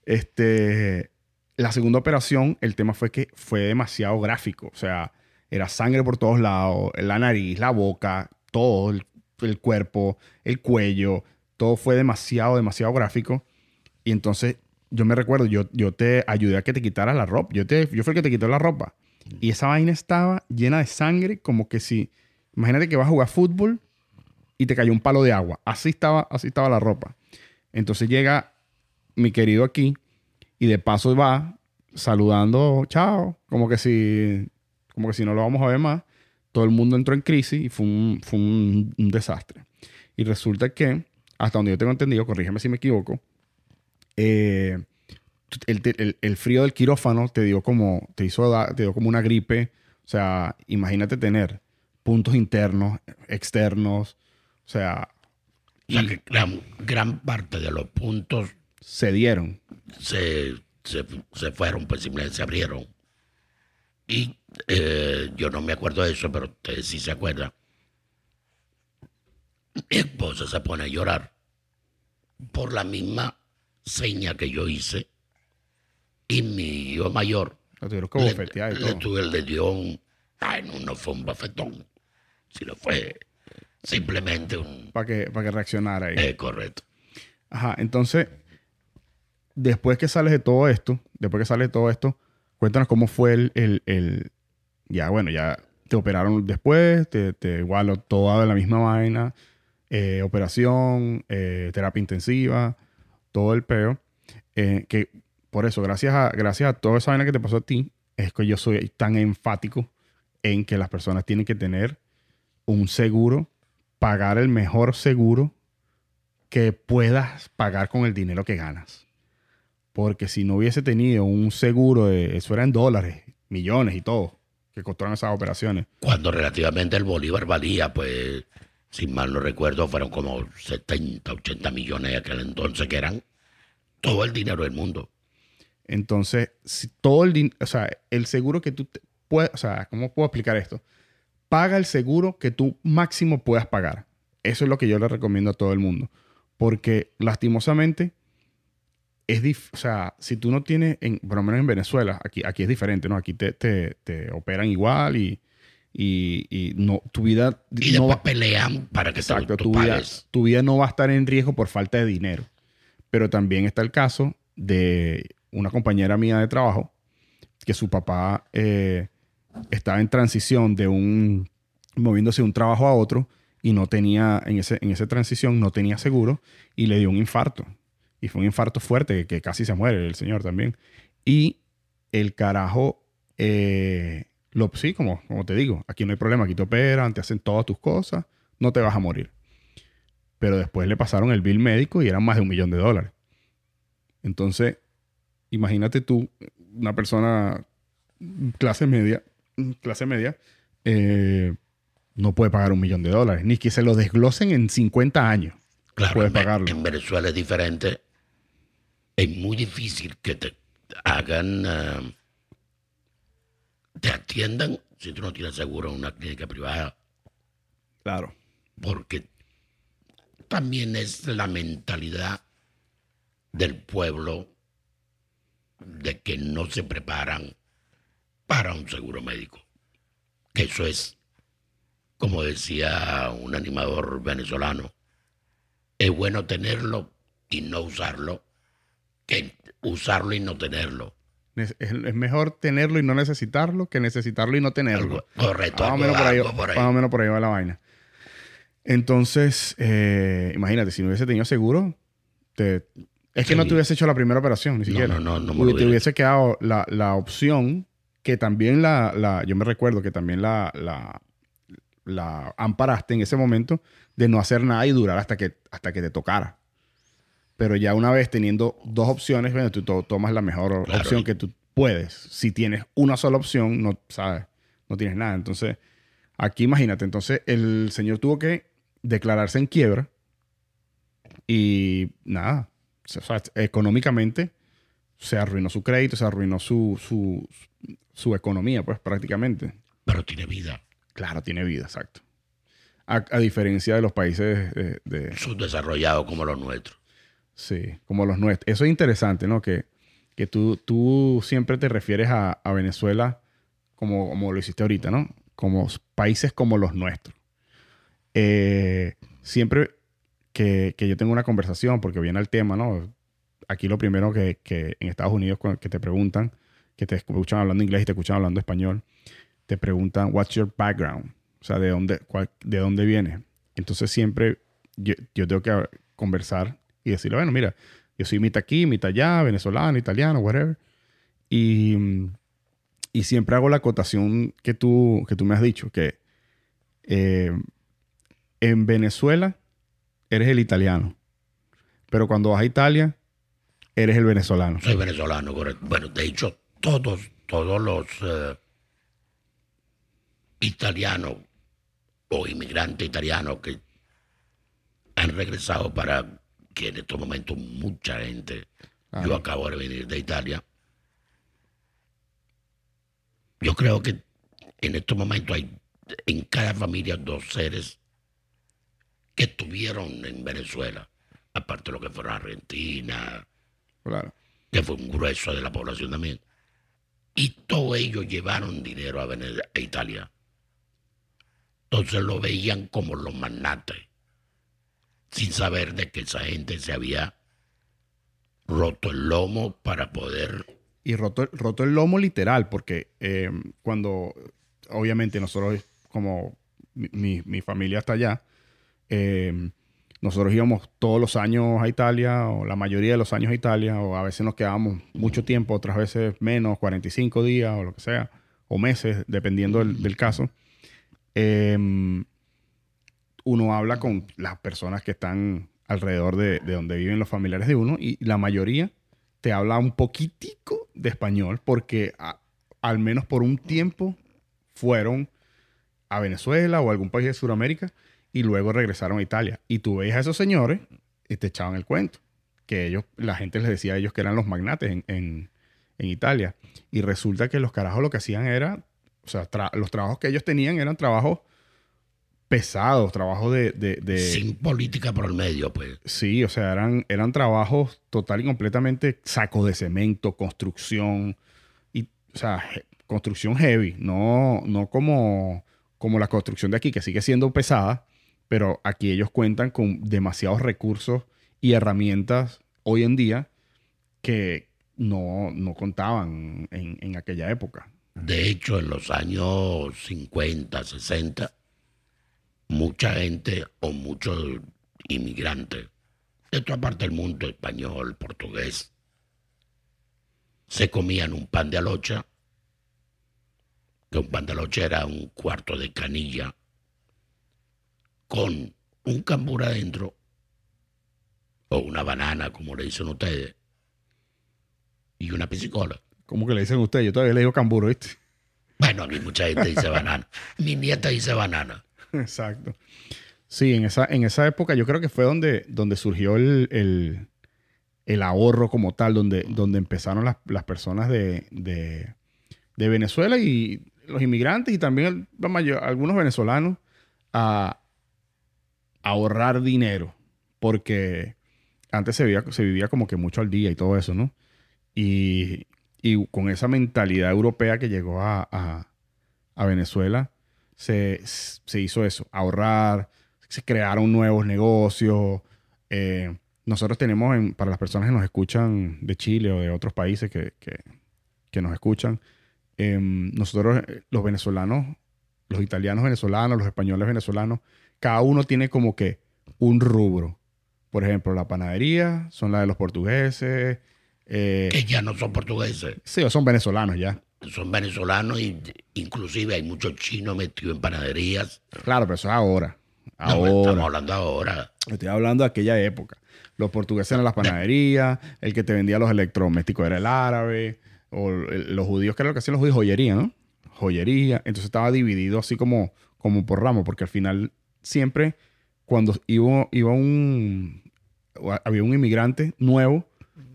Este, la segunda operación, el tema fue que fue demasiado gráfico. O sea, era sangre por todos lados, la nariz, la boca, todo, el, el cuerpo, el cuello. Todo fue demasiado, demasiado gráfico. Y entonces yo me recuerdo, yo, yo te ayudé a que te quitaras la ropa. Yo, te, yo fui el que te quitó la ropa. Y esa vaina estaba llena de sangre, como que si... Imagínate que vas a jugar fútbol y te cayó un palo de agua. Así estaba, así estaba la ropa. Entonces llega mi querido aquí y de paso va saludando, chao, como que si, como que si no lo vamos a ver más. Todo el mundo entró en crisis y fue un, fue un, desastre. Y resulta que, hasta donde yo tengo entendido, corrígeme si me equivoco, eh, el, el- el frío del quirófano te dio como, te hizo, te dio como una gripe. O sea, imagínate tener puntos internos, externos, o sea, O sea, que gran, gran parte de los puntos se dieron. se, se, se fueron, pues simplemente se abrieron. Y eh, yo no me acuerdo de eso, pero usted sí se acuerda. Mi esposa se pone a llorar por la misma seña que yo hice. Y mi hijo mayor Lo tuvieron que le, le tuve- le dio un... Ay, no, no fue un bofetón, sino fue simplemente un... Para que, para que reaccionara ahí. eh, correcto. Ajá, entonces, después que sales de todo esto, después que sales de todo esto, cuéntanos cómo fue el, el- el- ya, bueno, ya te operaron después, te, te igual toda la misma vaina, eh, operación, eh, terapia intensiva, todo el peo. eh, que por eso, gracias a, gracias a toda esa vaina que te pasó a ti, es que yo soy tan enfático en que las personas tienen que tener un seguro, pagar el mejor seguro que puedas pagar con el dinero que ganas. Porque si no hubiese tenido un seguro de, eso era en dólares, millones y todo, que costaron esas operaciones. Cuando relativamente el Bolívar valía, pues, si mal no recuerdo, fueron como 70, 80 millones de aquel entonces, que eran todo el dinero del mundo. Entonces, si todo el dinero, o sea, el seguro que tú te- puedes, o sea, ¿cómo puedo explicar esto? Paga el seguro que tú máximo puedas pagar. Eso es lo que yo le recomiendo a todo el mundo. Porque lastimosamente, es dif- o sea, si tú no tienes, en, por lo menos en Venezuela, aquí, aquí es diferente, ¿no? Aquí te, te- te operan igual y, y, y no, tu vida Y no después va, pelean para que Exacto, tu vida, tu vida no va a estar en riesgo por falta de dinero. Pero también está el caso de una compañera mía de trabajo que su papá eh, estaba en transición de un, moviéndose de un trabajo a otro y no tenía, en, ese, en esa transición no tenía seguro y le dio un infarto. Y fue un infarto fuerte que, casi se muere el señor también. Y el carajo, eh, lo, sí, como, como te digo, aquí no hay problema, aquí te operan, te hacen todas tus cosas, no te vas a morir. Pero después le pasaron el bill médico y eran más de un millón de dólares. Entonces, imagínate tú, una persona clase media, clase media, eh, no puede pagar un millón de dólares, ni que se lo desglosen en 50 años. Claro, puede pagarlo. en Venezuela es diferente. Es muy difícil que te hagan, eh, te atiendan si tú no tienes seguro en una clínica privada, Claro. porque también es la mentalidad del pueblo de que no se preparan para un seguro médico. Que eso es, como decía un animador venezolano, es bueno tenerlo y no usarlo que usarlo y no tenerlo. Es, es mejor tenerlo y no necesitarlo que necesitarlo y no tenerlo. correcto. Más o, menos por ahí, más o menos por ahí va la vaina. Entonces, eh, imagínate, si no hubiese tenido seguro, te, es que no te hubiese hecho la primera operación, ni siquiera. No, no, no. no te hubiese quedado la, la, opción que también la, la, yo me recuerdo que también la, la, la amparaste en ese momento de no hacer nada y durar hasta que, hasta que te tocara. Pero ya una vez teniendo dos opciones, bueno, tú tomas la mejor opción que tú puedes. Si tienes una sola opción, no sabes, no tienes nada. Entonces, aquí imagínate, entonces el señor tuvo que declararse en quiebra y nada, o sea, económicamente se arruinó su crédito, se arruinó su, su, su, economía, pues prácticamente. Pero tiene vida. Claro, tiene vida, exacto. A, diferencia de los países de, subdesarrollados como los nuestros. Sí, como los nuestros. Eso es interesante, ¿no? Que, que tú, tú siempre te refieres a, a Venezuela como, como lo hiciste ahorita, ¿no? Como países como los nuestros. Eh, siempre que, yo tengo una conversación, porque viene el tema, ¿no? Aquí lo primero que, en Estados Unidos que te preguntan, que te escuchan hablando inglés y te escuchan hablando español, te preguntan, what's your background? O sea, ¿de dónde, de dónde viene? Entonces siempre yo, tengo que conversar y decirle, bueno, mira, yo soy mitad aquí, mitad allá, venezolano, italiano, whatever. Y, y siempre hago la acotación que tú, que tú me has dicho, que eh, en Venezuela eres el italiano. Pero cuando vas a Italia, eres el venezolano. Soy venezolano, correcto. Bueno, de hecho, todos, todos los eh, italianos o inmigrantes italianos que han regresado para que en estos momentos mucha gente, yo acabo de venir de Italia, yo creo que en estos momentos hay en cada familia dos seres que estuvieron en Venezuela, aparte de lo que fueron Argentina, claro. que fue un grueso de la población también. Y todos ellos llevaron dinero a, a Italia. Entonces lo veían como los magnates, sin saber de que esa gente se había roto el lomo para poder... Y roto, roto el lomo literal, porque eh, cuando, obviamente nosotros, como mi, mi familia está allá, eh, nosotros íbamos todos los años a Italia, o la mayoría de los años a Italia, o a veces nos quedábamos mucho tiempo, otras veces menos, 45 días o lo que sea, o meses, dependiendo del, caso. Em, uno habla con las personas que están alrededor de, donde viven los familiares de uno y la mayoría te habla un poquitico de español porque al menos por un tiempo fueron a Venezuela o a algún país de Sudamérica y luego regresaron a Italia. Y tú veías a esos señores y te echaban el cuento. Que ellos, la gente les decía a ellos que eran los magnates en, en, Italia. Y resulta que los carajos lo que hacían era, o sea, los trabajos que ellos tenían eran trabajos pesados, trabajos de, Sin política por el medio, pues. Sí, o sea, eran, eran trabajos total y completamente sacos de cemento, construcción, y, o sea, construcción heavy, no, no como, como la construcción de aquí, que sigue siendo pesada, pero aquí ellos cuentan con demasiados recursos y herramientas hoy en día que no, contaban en, aquella época. De hecho, en los años 50, 60, mucha gente o muchos inmigrantes de toda parte del mundo, español, portugués, se comían un pan de alocha, que un pan de alocha era un cuarto de canilla con un cambur adentro, o una banana, como le dicen ustedes, y una piscicola. ¿Cómo que le dicen ustedes? Yo todavía le digo cambur, ¿viste? Bueno, a mí mucha gente dice banana. <laughs> Mi nieta dice banana. Exacto. Sí, en esa, en esa época yo creo que fue donde, donde surgió el, ahorro como tal, donde, donde empezaron las, personas de, de, Venezuela y los inmigrantes y también algunos venezolanos a, ahorrar dinero, porque antes se vivía, se vivía como que mucho al día y todo eso, ¿no? Y, y con esa mentalidad europea que llegó a, a, Venezuela, se, se, hizo eso, ahorrar, se crearon nuevos negocios. Eh, nosotros tenemos, en, para las personas que nos escuchan de Chile o de otros países que, que, nos escuchan, eh, nosotros eh, los venezolanos, los italianos venezolanos, los españoles venezolanos, cada uno tiene como que un rubro. Por ejemplo, la panadería son la de los portugueses. Eh, que ya no son portugueses. Sí, o son venezolanos ya. Son venezolanos y inclusive hay muchos chinos metidos en panaderías. Claro, pero eso es ahora. Ahora. No, estamos hablando ahora. Estoy hablando de aquella época. Los portugueses eran las panaderías, el que te vendía los electrodomésticos era el árabe, o el, los judíos, que era lo que hacían los judíos, joyería, ¿no? Joyería. Entonces estaba dividido así como, como por ramo, porque al final siempre cuando iba, iba un, había un inmigrante nuevo,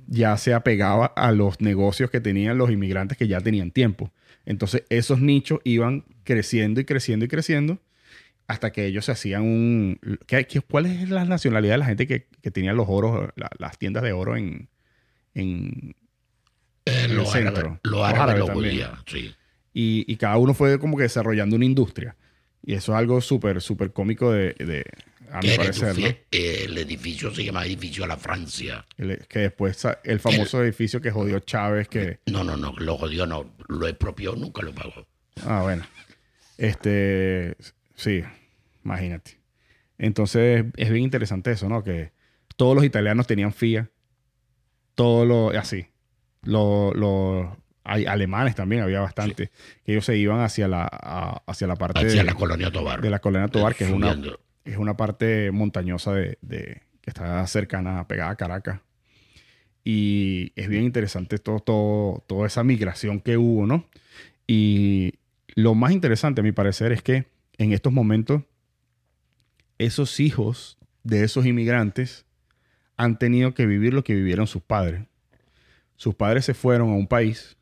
ya se apegaba a los negocios que tenían los inmigrantes que ya tenían tiempo. Entonces esos nichos iban creciendo y creciendo y creciendo hasta que ellos se hacían un... ¿qué, cuál es la nacionalidad de la gente que, que tenía los oros, las tiendas de oro en, en, eh, el centro? Lo árabe, lo sí. Y, y, cada uno fue como que desarrollando una industria. Y eso es algo súper, súper cómico de, de, a mi parecer. ¿no? El edificio se llama Edificio a la Francia. que después, el famoso edificio que jodió Chávez. que No, no, no, lo jodió, no. Lo expropió, nunca lo pagó. Ah, bueno. Este, sí, imagínate. Entonces, es bien interesante eso, ¿no? Que todos los italianos tenían FIA. Todo lo, así. Los lo, hay alemanes también, había bastante, que ellos se iban hacia la, hacia la parte hacia de la colonia Tobar. De la colonia Tobar, que es una, es una parte montañosa de, de, que está cercana, pegada a Caracas. Y es bien interesante todo, todo, toda esa migración que hubo, ¿no? Y lo más interesante, a mi parecer, es que en estos momentos, esos hijos de esos inmigrantes han tenido que vivir lo que vivieron sus padres. Sus padres se fueron a un país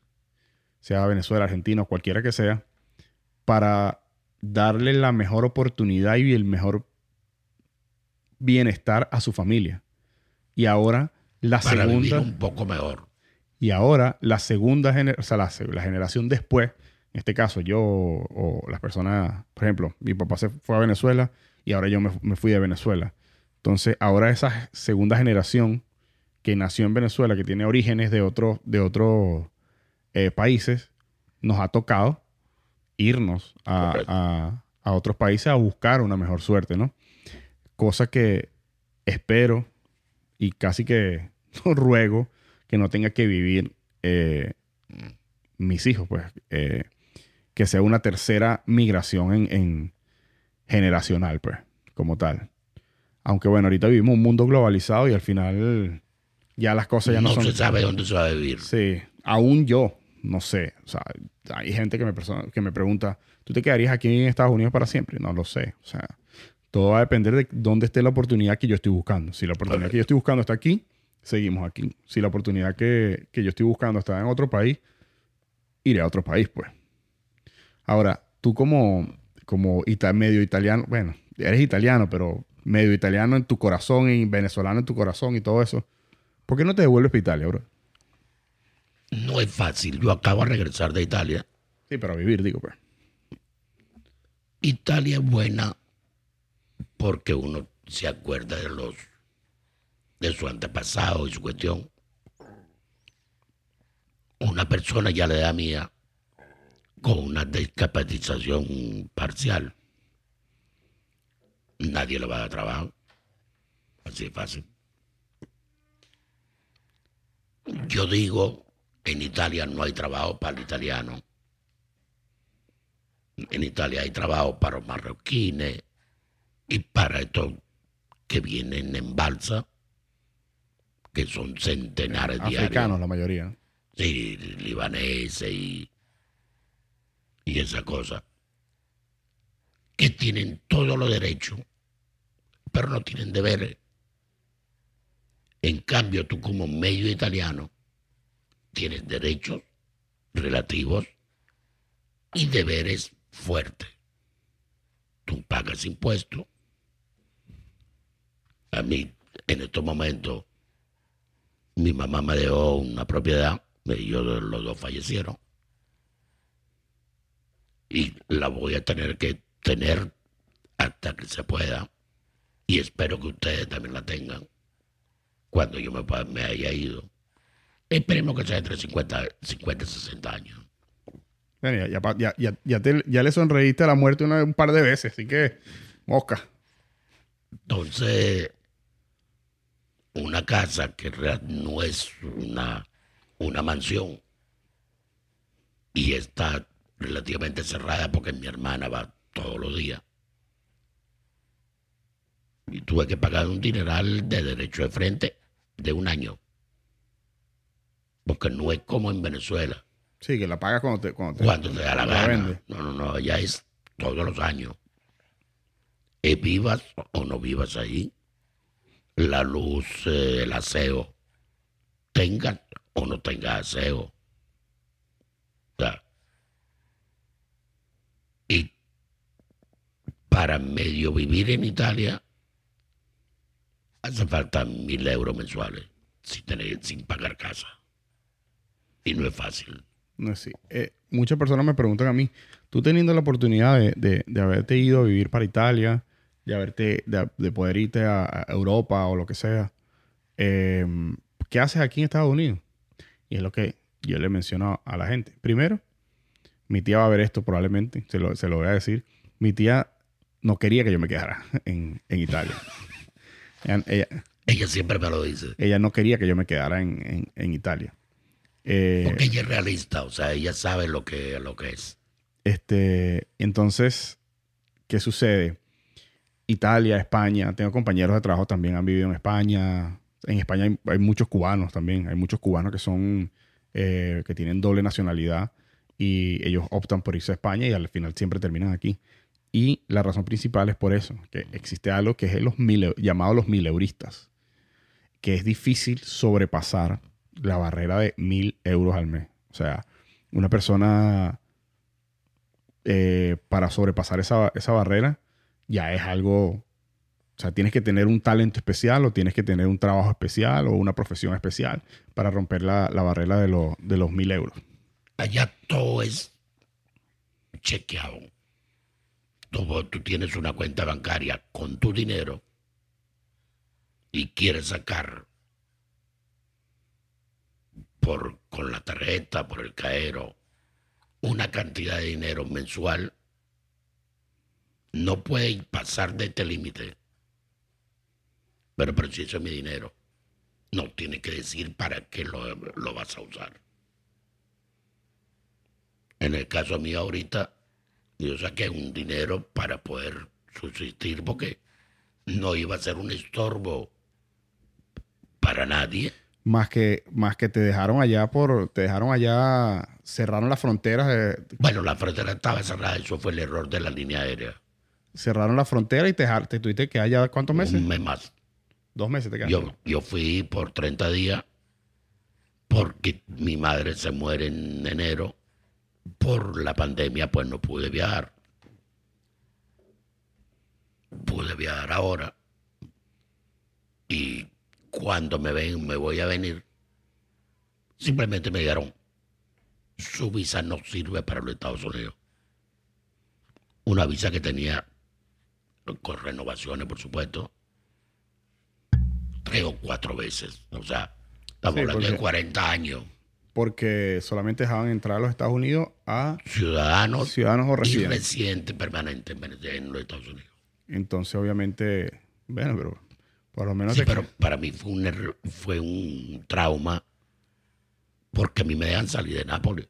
sea Venezuela, Argentina o cualquiera que sea, para darle la mejor oportunidad y el mejor bienestar a su familia. Y ahora la para segunda... Un poco mejor. Y ahora la segunda generación, o sea, la, la, generación después, en este caso yo o las personas, por ejemplo, mi papá se fue a Venezuela y ahora yo me, me fui de Venezuela. Entonces, ahora esa segunda generación que nació en Venezuela, que tiene orígenes de otro, de otro eh, países, nos ha tocado irnos a, a, otros países a buscar una mejor suerte, ¿no? Cosa que espero y casi que <laughs> ruego que no tenga que vivir eh, mis hijos, pues, eh, que sea una tercera migración en, en, generacional, pues, como tal. Aunque bueno, ahorita vivimos un mundo globalizado y al final ya las cosas ya no, no son... se sabe dónde se va a vivir. Sí, aún yo, no sé. O sea, hay gente que me, que me pregunta, ¿tú te quedarías aquí en Estados Unidos para siempre? No lo sé. O sea, todo va a depender de dónde esté la oportunidad que yo estoy buscando. Si la oportunidad que yo estoy buscando está aquí, seguimos aquí. Si la oportunidad que, que yo estoy buscando está en otro país, iré a otro país, pues. Ahora, tú como, como medio italiano, bueno, eres italiano, pero medio italiano en tu corazón y venezolano en tu corazón y todo eso, ¿por qué no te devuelves para Italia, bro? No es fácil. Yo acabo de regresar de Italia. Sí, pero vivir, digo, pues. Italia es buena porque uno se acuerda de los de su antepasado y su cuestión. Una persona ya la edad mía con una discapacitación parcial. Nadie le va a dar trabajo. Así de fácil. Yo digo en Italia no hay trabajo para el italiano. En Italia hay trabajo para los marroquines y para estos que vienen en balsa, que son centenares de Africanos la mayoría. Sí, libaneses y, y esa cosa. Que tienen todos los derechos, pero no tienen deberes. En cambio, tú como medio italiano, tienes derechos relativos y deberes fuertes. Tú pagas impuestos. A mí, en estos momentos, Mi mamá me dejó una propiedad, ellos los dos fallecieron. Y la voy a tener que tener hasta que se pueda. Y espero que ustedes también la tengan cuando yo me haya ido. Esperemos que sea entre 50, 50 y 60 años. Bueno, ya, ya ya- ya- ya te- ya le sonreíste a la muerte una- un par de veces, así que, mosca. Entonces, una casa que no es una, una mansión y está relativamente cerrada porque mi hermana va todos los días. Y tuve que pagar un dineral de derecho de frente de un año. Porque no es como en Venezuela, Sí, que la pagas cuando te, cuando te, cuando te da la gana. No, no, no, ya es todos los años. Eh, vivas o no vivas ahí, la luz, eh, el aseo, tengas o no tengas aseo. O sea, y para medio vivir en Italia, hace falta mil euros mensuales sin, tener, sin pagar casa. Y no es fácil. No es así. Eh, muchas personas me preguntan a mí, tú teniendo la oportunidad de, de- de haberte ido a vivir para Italia, de haberte, de, de poder irte a, a Europa o lo que sea, eh, ¿qué haces aquí en Estados Unidos? Y es lo que yo le menciono a la gente. Primero, mi tía va a ver esto probablemente, se lo, se lo voy a decir. Mi tía no quería que yo me quedara <laughs> en, en Italia. <laughs> Ella- ella, Ella siempre me lo dice. ella no quería que yo me quedara en, en- en Italia. Eh, Porque ella es realista, o sea, ella sabe lo que, lo que es. Este, entonces, ¿qué sucede? Italia, España, tengo compañeros de trabajo también han vivido en España. En España hay, hay muchos cubanos también, hay muchos cubanos que son, eh, que tienen doble nacionalidad y ellos optan por irse a España y al final siempre terminan aquí. Y la razón principal es por eso, que existe algo que es los mil, llamado los mileuristas, que es difícil sobrepasar la barrera de mil euros al mes. O sea, una persona eh, para sobrepasar esa, esa barrera ya es algo, o sea, tienes que tener un talento especial o tienes que tener un trabajo especial o una profesión especial para romper la, la barrera de, los de los mil euros. Allá todo es chequeado. Tú, tú tienes una cuenta bancaria con tu dinero y quieres sacar por, con la tarjeta, por el caero, una cantidad de dinero mensual, no puede pasar de este límite. Pero, pero mi dinero, no tiene que decir para qué lo, lo vas a usar. En el caso mío ahorita, yo saqué un dinero para poder subsistir porque no iba a ser un estorbo para nadie. Más que, más que te dejaron allá por, te dejaron allá, cerraron las fronteras, de- Bueno, la frontera estaba cerrada, eso fue el error de la línea aérea. cerraron la frontera y te, te tuviste que allá, ¿cuántos meses? Un mes más. Dos meses te quedaste. Yo, yo fui por 30 días porque mi madre se muere en enero. Por la pandemia, pues no pude viajar. Pude viajar ahora. Y cuando me ven, me voy a venir, simplemente me dijeron, su visa no sirve para los Estados Unidos. Una visa que tenía con renovaciones, por supuesto, tres o cuatro veces. O sea, estamos Sí, hablando de porque- 40 años. Porque solamente dejaban entrar a los Estados Unidos a Ciudadanos ciudadanos o y residentes. permanentes en en los Estados Unidos. Entonces, obviamente, bueno, pero por lo menos Sí, pero para mí fue un, error- fue un trauma porque a mí me dejan salir de Nápoles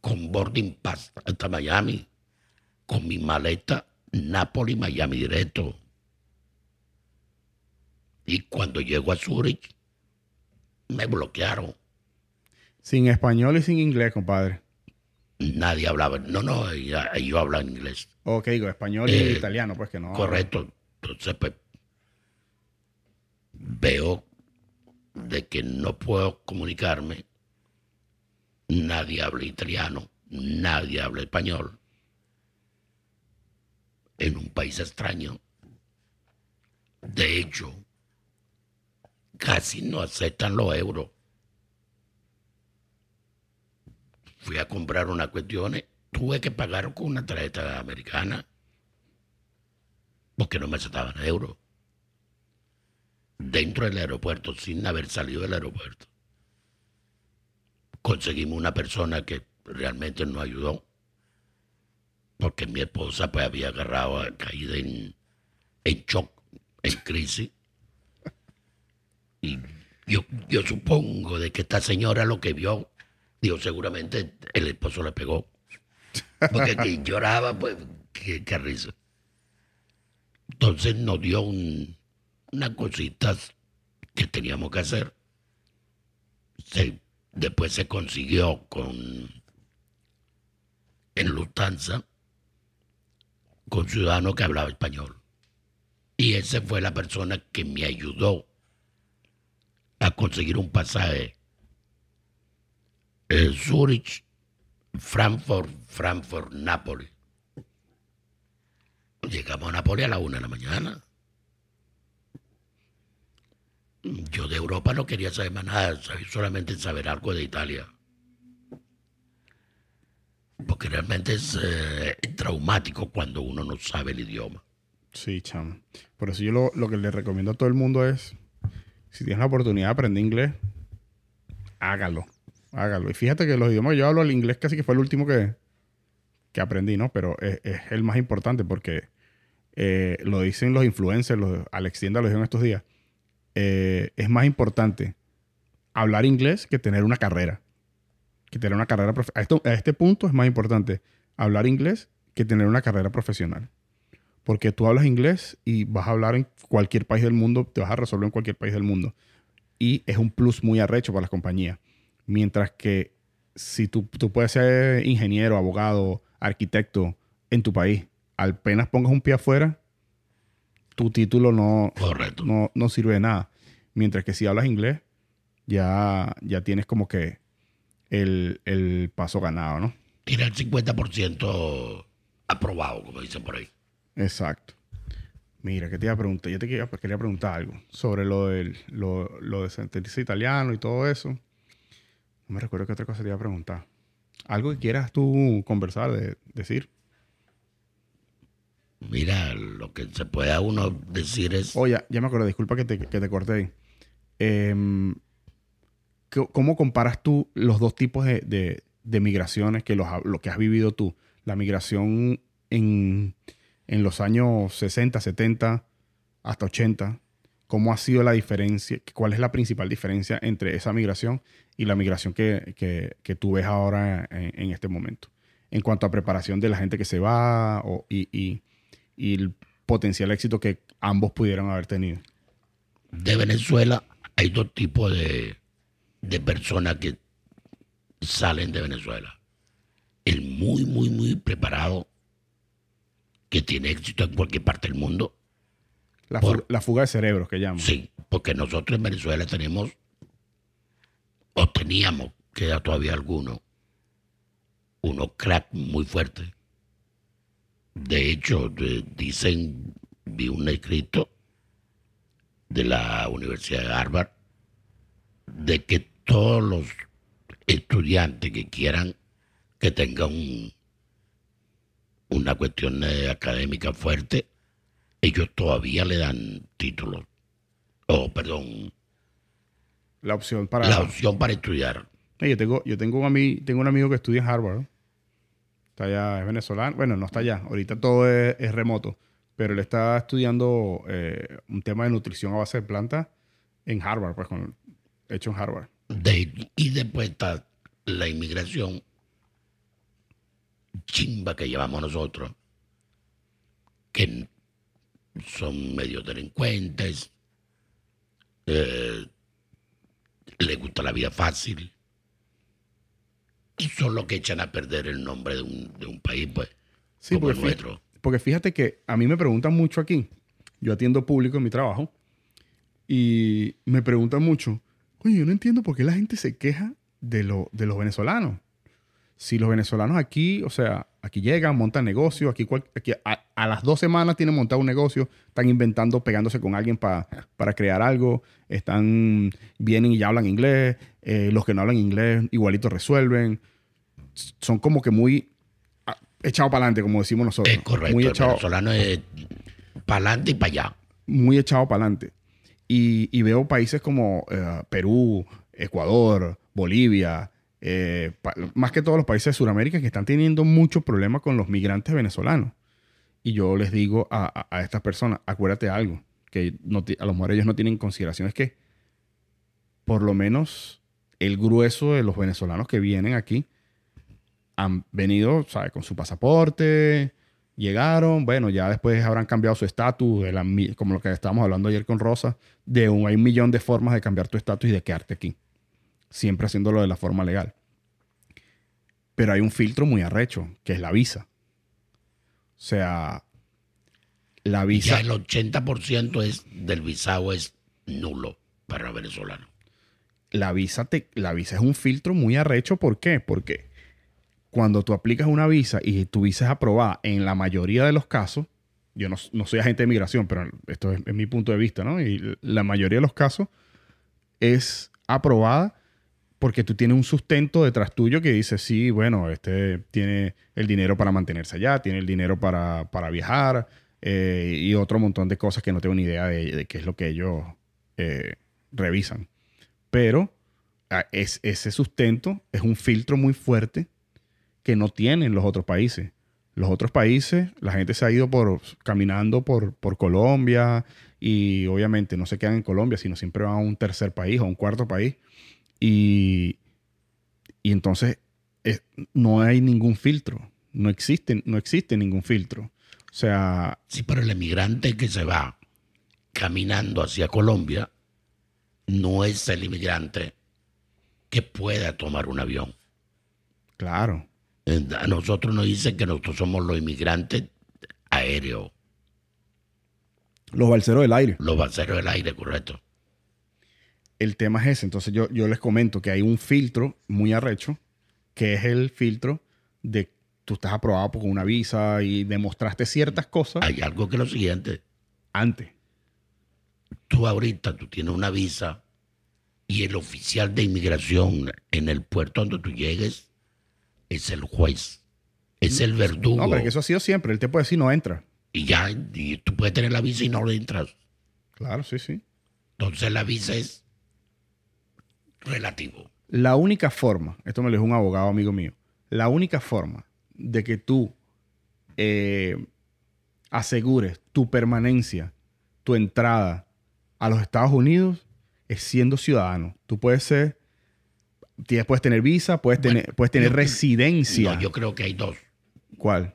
con boarding pass hasta Miami, con mi maleta Nápoles, Miami directo. Y cuando llego a Zurich, me bloquearon. sin español y sin inglés, compadre. Nadie hablaba. No, no, ellos hablan inglés. Ok, digo, español y Eh, italiano, pues que no. Correcto. Entonces, pues, veo de que no puedo comunicarme. Nadie habla italiano, nadie habla español. En un país extraño. De hecho, casi no aceptan los euros. Fui a comprar unas cuestiones, tuve que pagar con una tarjeta americana porque no me aceptaban euros. Dentro del aeropuerto, sin haber salido del aeropuerto. Conseguimos una persona que realmente nos ayudó, porque mi esposa pues había agarrado, caído en, en shock, en crisis. Y yo, yo supongo de que esta señora lo que vio, digo, seguramente el esposo le pegó. Porque lloraba, pues, qué, qué risa. Entonces nos dio un, unas cositas que teníamos que hacer. Se- después se consiguió con en Lufthansa con ciudadano que hablaba español. Y esa fue la persona que me ayudó a conseguir un pasaje. Zurich, Frankfurt, Frankfurt, Nápoles. Llegamos a Nápoles a la una de la mañana. Yo de Europa no quería saber más nada, solamente saber algo de Italia. Porque realmente es eh, traumático cuando uno no sabe el idioma. Sí, chamo. Por eso yo lo, lo que le recomiendo a todo el mundo es, si tienes la oportunidad de aprender inglés, hágalo. Hágalo. Y fíjate que los idiomas yo hablo, el inglés casi que fue el último que, que aprendí, ¿no? Pero es, es el más importante porque eh, lo dicen los influencers, los, Alex Tienda lo dijo en estos días. Eh, es más importante hablar inglés que tener una carrera. Que tener una carrera a, a este punto es más importante hablar inglés que tener una carrera profesional. Porque tú hablas inglés y vas a hablar en cualquier país del mundo, te vas a resolver en cualquier país del mundo. Y es un plus muy arrecho para las compañías. Mientras que si tú, tú puedes ser ingeniero, abogado, arquitecto en tu país, apenas pongas un pie afuera, tu título no, Correcto. no, no sirve de nada. Mientras que si hablas inglés, ya, ya tienes como que el, el paso ganado, ¿no? Tiene el 50% aprobado, como dicen por ahí. Exacto. Mira, que te iba a preguntar, yo te quería, quería preguntar algo sobre lo, del, lo, lo de sentirse italiano y todo eso. No me recuerdo qué otra cosa te iba a preguntar. Algo que quieras tú conversar, de, decir. Mira, lo que se puede uno decir es... Oye, ya, me acuerdo, disculpa que te, que te corté. Em, ¿qué- ¿Cómo comparas tú los dos tipos de, de- migraciones que los, lo que has vivido tú? La migración en, en los años 60, 70, hasta 80. ¿Cómo ha sido la diferencia? ¿Cuál es la principal diferencia entre esa migración y la migración que, que- que tú ves ahora en, en este momento? En cuanto a preparación de la gente que se va o- y, y- y el potencial éxito que ambos pudieran haber tenido. de Venezuela hay dos tipos de, de personas que salen de Venezuela. El muy, muy, muy preparado, que tiene éxito en cualquier parte del mundo. La, Por- la fuga de cerebros que llaman. Sí, porque nosotros en Venezuela tenemos, o teníamos, queda todavía alguno, unos crack muy fuertes. De hecho, de- dicen, vi un escrito de la Universidad de Harvard, de que todos los estudiantes que quieran que tengan un- una cuestión académica fuerte, ellos todavía le dan títulos, o perdón, La opción para. la opción para estudiar. Yo tengo, yo tengo un, ami- tengo un amigo que estudia en Harvard. ¿no? Está allá, es venezolano. Bueno, no está allá. Ahorita todo es, remoto. Pero él está estudiando eh, un tema de nutrición a base de plantas en Harvard, pues con, hecho en Harvard. De- y después está la inmigración chimba que llevamos nosotros, que son medio delincuentes, eh, les gusta la vida fácil, los que echan a perder el nombre de un, de un país, pues, Sí, como porque el nuestro. Porque fíjate que a mí me preguntan mucho aquí. Yo atiendo público en mi trabajo. Y me preguntan mucho. Oye, yo no entiendo por qué la gente se queja de, lo, de los venezolanos. si los venezolanos aquí, o sea, aquí llegan, montan negocio, aquí, cual- aquí a, a las dos semanas tienen montado un negocio, están inventando, pegándose con alguien pa- para crear algo, están, vienen y ya hablan inglés, eh, los que no hablan inglés igualito resuelven, son como que muy ah, echados para adelante, como decimos nosotros. Es correcto. Muy el venezolano es para adelante y para allá. muy echado para adelante. Y, y veo países como eh, Perú, Ecuador, Bolivia, eh, más que todos los países de Sudamérica que están teniendo muchos problemas con los migrantes venezolanos. Y yo les digo a, a- a estas personas, acuérdate algo, que no a lo mejor ellos no tienen en consideración, es que por lo menos el grueso de los venezolanos que vienen aquí han venido, ¿sabes? Con su pasaporte, llegaron, bueno, ya después habrán cambiado su estatus, como lo que estábamos hablando ayer con Rosa, de un, hay un millón de formas de cambiar tu estatus y de quedarte aquí, siempre haciéndolo de la forma legal. Pero hay un filtro muy arrecho, que es la visa. O sea, la Ya visa, el 80% es, del visado es nulo para venezolanos. La visa, te- la visa es un filtro muy arrecho. ¿Por qué? Porque cuando tú aplicas una visa y tu visa es aprobada en la mayoría de los casos, yo no, no soy agente de migración, pero esto es, mi punto de vista, ¿no? Y la mayoría de los casos es aprobada porque tú tienes un sustento detrás tuyo que dice, sí, bueno, este tiene el dinero para mantenerse allá, tiene el dinero para, para viajar eh, y otro montón de cosas que no tengo ni idea de, de qué es lo que ellos eh, revisan. Pero ah, es, ese sustento es un filtro muy fuerte que no tienen los otros países. Los otros países, la gente se ha ido por caminando por, por Colombia y obviamente no se quedan en Colombia, sino siempre van a un tercer país o un cuarto país. Y, y entonces eh, no hay ningún filtro. No existe, no existe ningún filtro. O sea, Sí, pero el emigrante que se va caminando hacia Colombia no es el inmigrante que pueda tomar un avión. claro. Eh, A nosotros nos dicen que nosotros somos los inmigrantes aéreos, Los balseros del aire. los balseros del aire, correcto. el tema es ese. Entonces yo, yo les comento que hay un filtro muy arrecho, que es el filtro de tú estás aprobado por una visa y demostraste ciertas cosas Hay algo que es lo siguiente, antes. Tú ahorita tú tienes una visa y el oficial de inmigración en el puerto donde tú llegues es el juez, es el verdugo. No, pero que eso ha sido siempre. Él te puede decir no entra. Y ya, y tú puedes tener la visa y no le entras. Claro, sí, sí. Entonces la visa es relativo. La única forma, esto me lo dijo un abogado amigo mío, la única forma de que tú eh, asegures tu permanencia, tu entrada a los Estados Unidos es siendo ciudadano. Tú puedes ser, tienes- puedes tener visa, puedes Bueno, tener, puedes tener yo- residencia. No, yo creo que hay dos. ¿Cuál?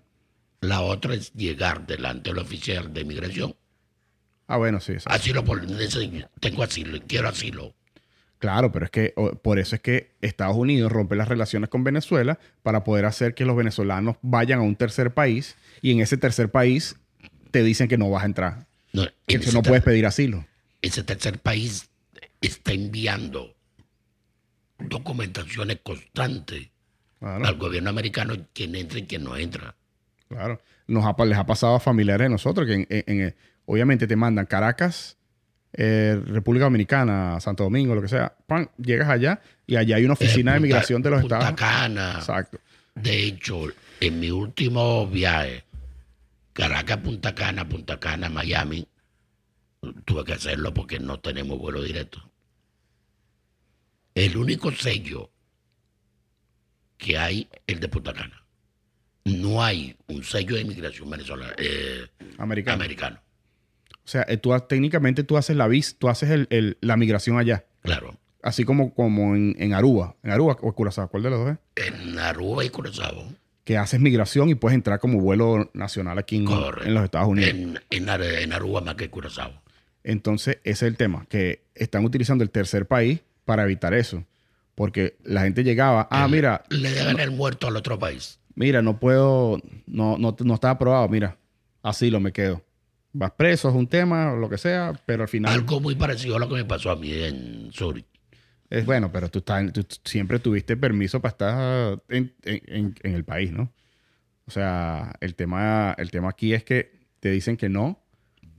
La otra es llegar delante del oficial de inmigración. Ah, bueno, sí. exacto. Asilo por tengo asilo y quiero asilo. Claro, pero es que por eso es que Estados Unidos rompe las relaciones con Venezuela para poder hacer que los venezolanos vayan a un tercer país y en ese tercer país te dicen que no vas a entrar. No, Que en tú ese no puedes pedir asilo. Ese tercer país está enviando documentaciones constantes Claro, al gobierno americano quién entra y quién no entra. claro. Nos ha, les ha pasado a familiares de nosotros que en- en- en- obviamente te mandan Caracas, eh, República Dominicana, Santo Domingo, lo que sea. ¡pam! Llegas allá y allá hay una oficina Eh, de Punta- migración de los Punta estados. Cana. Exacto. De hecho, en mi último viaje, Caracas, Punta Cana, Punta Cana, Miami, tuve que hacerlo porque no tenemos vuelo directo. El único sello que hay es el de Punta Cana. No hay un sello de inmigración venezolana, eh, Americano. americano. O sea, eh, tú técnicamente tú haces la vis, tú haces el- el- la migración allá. Claro. Así como, como en, en Aruba. En Aruba o Curazao, ¿cuál de los dos es? En Aruba y Curazao. Que haces migración y puedes entrar como vuelo nacional aquí en, en los Estados Unidos. En, en Aruba más que Curazao. Entonces, ese es el tema, que están utilizando el tercer país para evitar eso. Porque la gente llegaba, ah, El- mira, Le deben el muerto al otro país. mira, no puedo, no, no, no está aprobado, mira, así lo me quedo. Vas preso, es un tema, o lo que sea, pero al final, Algo muy parecido a lo que me pasó a mí en Zurich. Es bueno, pero tú, estás, tú siempre tuviste permiso para estar en, en- en el país, ¿no? O sea, el tema, el tema aquí es que te dicen que no.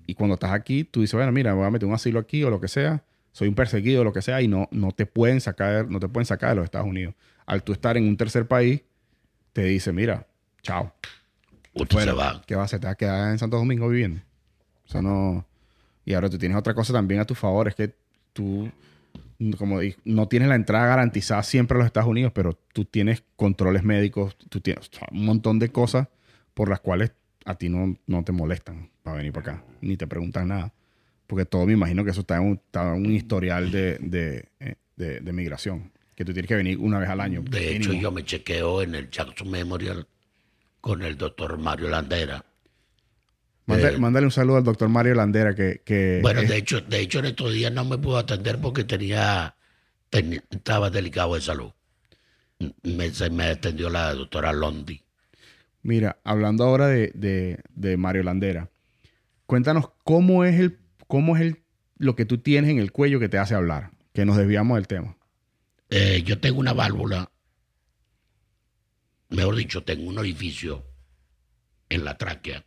Y cuando estás aquí, tú dices, bueno, mira, voy a meter un asilo aquí o lo que sea. Soy un perseguido o lo que sea. Y no, no te pueden sacar, no te pueden sacar de los Estados Unidos. Al tú estar en un tercer país, te dice, mira, chao. Usted Fuera. se va. ¿Qué vas a hacer? ¿Te vas a quedar en Santo Domingo viviendo? O sea, no... Y ahora tú tienes otra cosa también a tu favor. Es que tú, como di- no tienes la entrada garantizada siempre a los Estados Unidos, pero tú tienes controles médicos, tú tienes un montón de cosas por las cuales a ti no, no te molestan para venir para acá, ni te preguntan nada. Porque todo me imagino que eso está en un, está en un historial de, de, eh, de- de migración, que tú tienes que venir una vez al año. De hecho, yo me chequeo en el Jackson Memorial con el doctor Mario Landera. Eh, mándale un saludo al doctor Mario Landera, que, que Bueno, es- de hecho, de hecho en estos días no me pudo atender porque tenía, estaba delicado de salud. Me, se me atendió la doctora Londi. Mira, hablando ahora de, de- Mario Landera, cuéntanos cómo es el, cómo es el, lo que tú tienes en el cuello que te hace hablar, que nos desviamos del tema. Eh, yo tengo una válvula, mejor dicho, tengo un orificio en la tráquea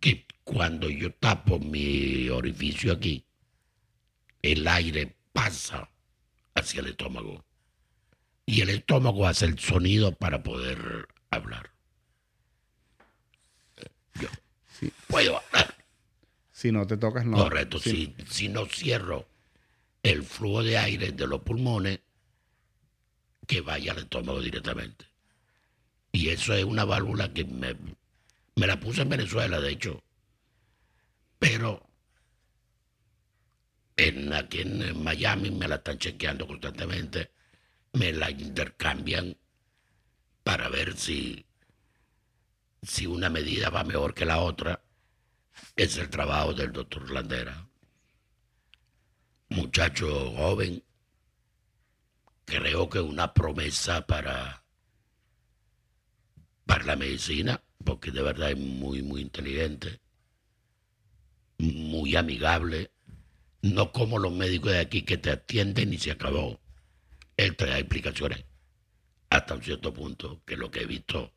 que cuando yo tapo mi orificio aquí, el aire pasa hacia el estómago y el estómago hace el sonido para poder hablar. Yo Sí. puedo hablar. Si no te tocas, no. Correcto, Sí. si, si no cierro el flujo de aire de los pulmones, que vaya al estómago directamente. Y eso es una válvula que me, me la puse en Venezuela, de hecho. Pero en, aquí en Miami me la están chequeando constantemente, me la intercambian para ver si, si una medida va mejor que la otra es el trabajo del doctor Landera. Muchacho joven, creo que una promesa para, para la medicina, porque de verdad es muy, muy inteligente, muy amigable, no como los médicos de aquí que te atienden y se acabó. Él da explicaciones hasta un cierto punto, que lo que he visto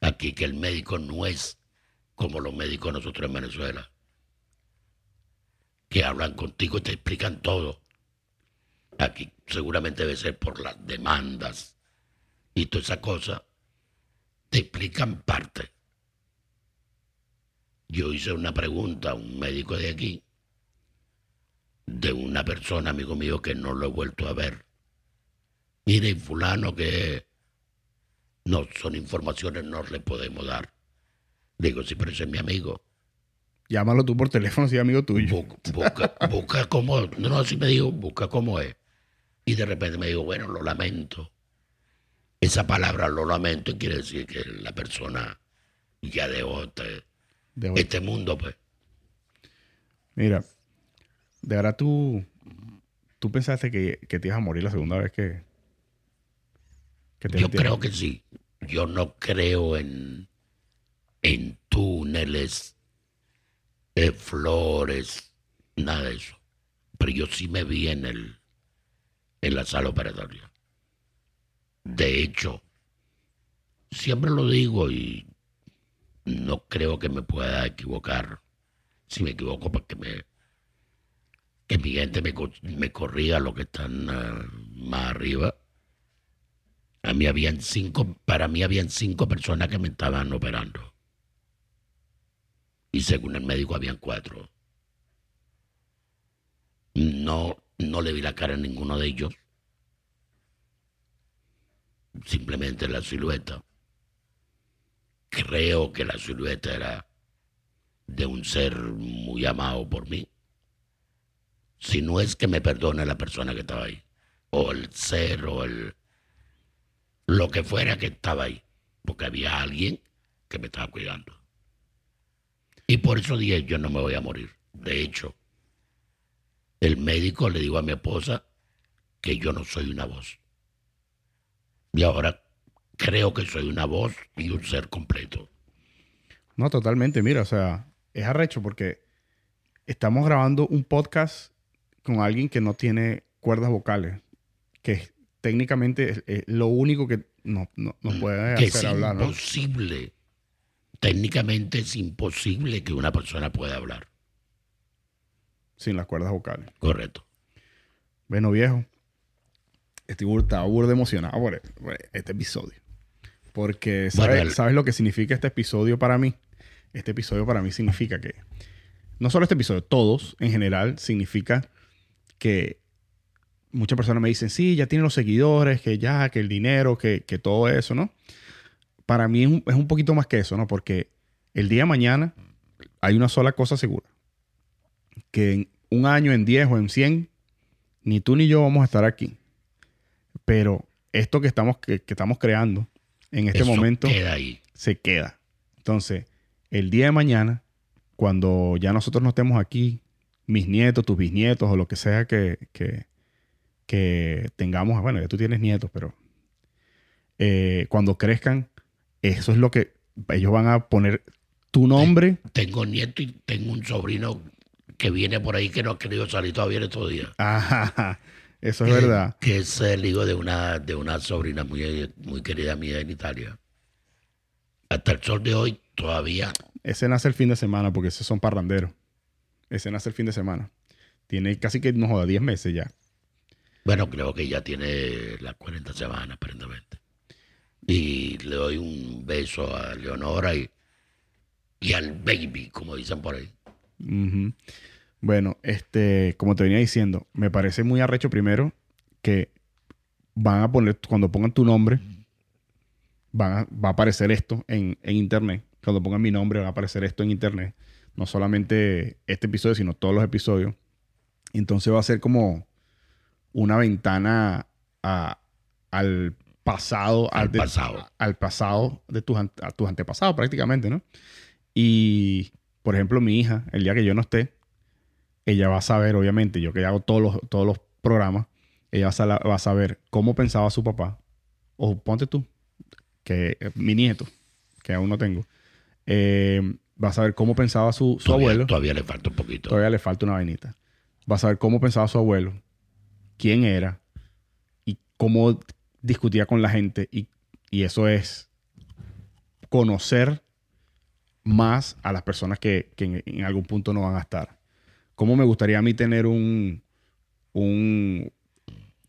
aquí, que el médico no es como los médicos nosotros en Venezuela, que hablan contigo y te explican todo. Aquí seguramente debe ser por las demandas y toda esa cosa, te explican parte. Yo hice una pregunta a un médico de aquí, de una persona, amigo mío, que no lo he vuelto a ver. Mire, fulano, que no son informaciones, no le podemos dar. Digo, sí, pero ese es mi amigo. Llámalo tú por teléfono si es amigo tuyo. Bu- busca, busca cómo, no, no, así me dijo, busca cómo es. Y de repente me dijo, bueno, lo lamento. Esa palabra, lo lamento, quiere decir que la persona ya dejó este, De- este mundo, pues. Mira, de verdad tú, tú pensaste que, que te ibas a morir la segunda vez que, que te Yo creo que sí. Yo no creo en, en túneles, eh, flores, nada de eso. Pero yo sí me vi en el en la sala operatoria. De hecho, siempre lo digo y no creo que me pueda equivocar. Si me equivoco, para que me que mi gente me, me corrija lo que están ah, más arriba. A mí habían cinco, para mí habían cinco personas que me estaban operando. Y según el médico habían cuatro. No, no le vi la cara a ninguno de ellos. Simplemente la silueta. Creo que la silueta era de un ser muy amado por mí. Si no es que me perdone la persona que estaba ahí. O el ser o el, lo que fuera que estaba ahí, porque había alguien que me estaba cuidando. Y por eso dije, yo no me voy a morir. De hecho, el médico le dijo a mi esposa que yo no soy una voz. Y ahora creo que soy una voz y un ser completo. No, totalmente. Mira, o sea, es arrecho porque estamos grabando un podcast con alguien que no tiene cuerdas vocales, que técnicamente es, es lo único que nos, no, nos puede hacer es hablar, ¿no? imposible. Técnicamente es imposible que una persona pueda hablar. Sin las cuerdas vocales. Correcto. Bueno, viejo. Estoy bur- estaba burda emocionado por, por este episodio. Porque, ¿sabes, Bueno, el- ¿sabes lo que significa este episodio para mí? Este episodio para mí significa que, no solo este episodio, todos en general, significa que muchas personas me dicen, sí, ya tiene los seguidores, que ya, que el dinero, que, que todo eso, ¿no? Para mí es un, es un poquito más que eso, ¿no? Porque el día de mañana hay una sola cosa segura. Que en un año, en 10 o en 100, ni tú ni yo vamos a estar aquí. Pero esto que estamos, que, que estamos creando en este Eso momento queda ahí. se queda. Entonces, el día de mañana, cuando ya nosotros no estemos aquí, mis nietos, tus bisnietos o lo que sea que, que, que tengamos, bueno, ya tú tienes nietos, pero eh, cuando crezcan, eso es lo que ellos van a poner tu nombre. Tengo nieto y tengo un sobrino que viene por ahí que no ha querido salir todavía en estos días. Ajá, eso es que- verdad. Que es el hijo de una, de una sobrina muy, muy querida mía en Italia. Hasta el sol de hoy todavía Ese nace el fin de semana porque esos son parranderos. Ese nace el fin de semana. Tiene casi que, no joda, 10 meses ya. Bueno, creo que ya tiene las 40 semanas, aparentemente. Y le doy un beso a Leonora y, y al baby, como dicen por ahí. Ujú. Bueno, este, como te venía diciendo, me parece muy arrecho primero que van a poner, cuando pongan tu nombre, van va a aparecer esto en, en internet. Cuando pongan mi nombre, va a aparecer esto en internet. No solamente este episodio, sino todos los episodios. Entonces va a ser como una ventana a- al pasado, Al de- pasado. al pasado de tus, ante- a tus antepasados prácticamente, ¿no? Y, por ejemplo, mi hija, el día que yo no esté, ella va a saber, obviamente, yo que hago todos los, todos los programas, ella va a, saber cómo pensaba su papá. O ponte tú, que eh, mi nieto, que aún no tengo, eh, va a saber cómo pensaba su, su Todavía, abuelo. todavía le falta un poquito. Todavía le falta una vainita. Va a saber cómo pensaba su abuelo, quién era y cómo discutía con la gente. Y, y eso es conocer más a las personas que, que en, algún punto no van a estar. ¿Cómo me gustaría a mí tener un... un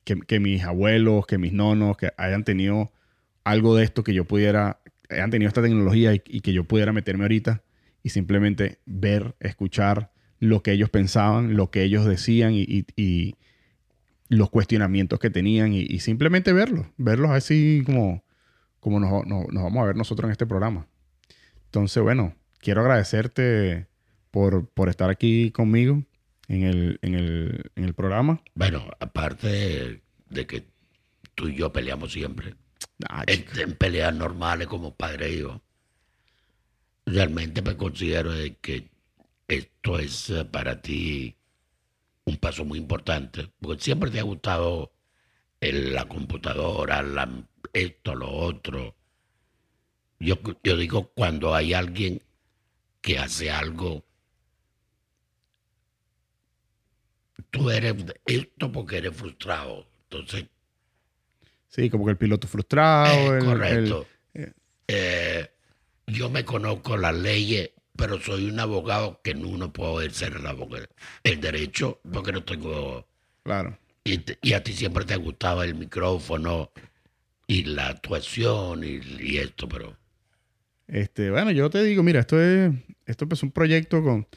que, mis abuelos, que mis nonos, que hayan tenido algo de esto que yo pudiera, hayan tenido esta tecnología y, que yo pudiera meterme ahorita y simplemente ver, escuchar lo que ellos pensaban, lo que ellos decían y los cuestionamientos que tenían y, y simplemente verlos, verlos así como, como nos, nos- nos vamos a ver nosotros en este programa. Entonces, bueno, quiero agradecerte por, por estar aquí conmigo en el, en el, en el programa. Bueno, aparte de, que tú y yo peleamos siempre, Ah, en, peleas normales como padre e hijo, realmente me considero de que esto es eh, para ti un paso muy importante, porque siempre te ha gustado el- la computadora, la- esto, lo otro. Yo, yo digo, cuando hay alguien que hace algo, tú eres esto porque eres frustrado. Entonces, Sí, como que el piloto frustrado. eh, el- el- correcto. eh. Eh, yo me conozco las leyes, pero soy un abogado que no, no puedo ejercer el, abogado- el derecho porque no tengo... claro. Y, a ti siempre te gustaba el micrófono y la actuación y, y esto, pero Este, bueno, yo te digo, mira, esto es, esto es un proyecto con,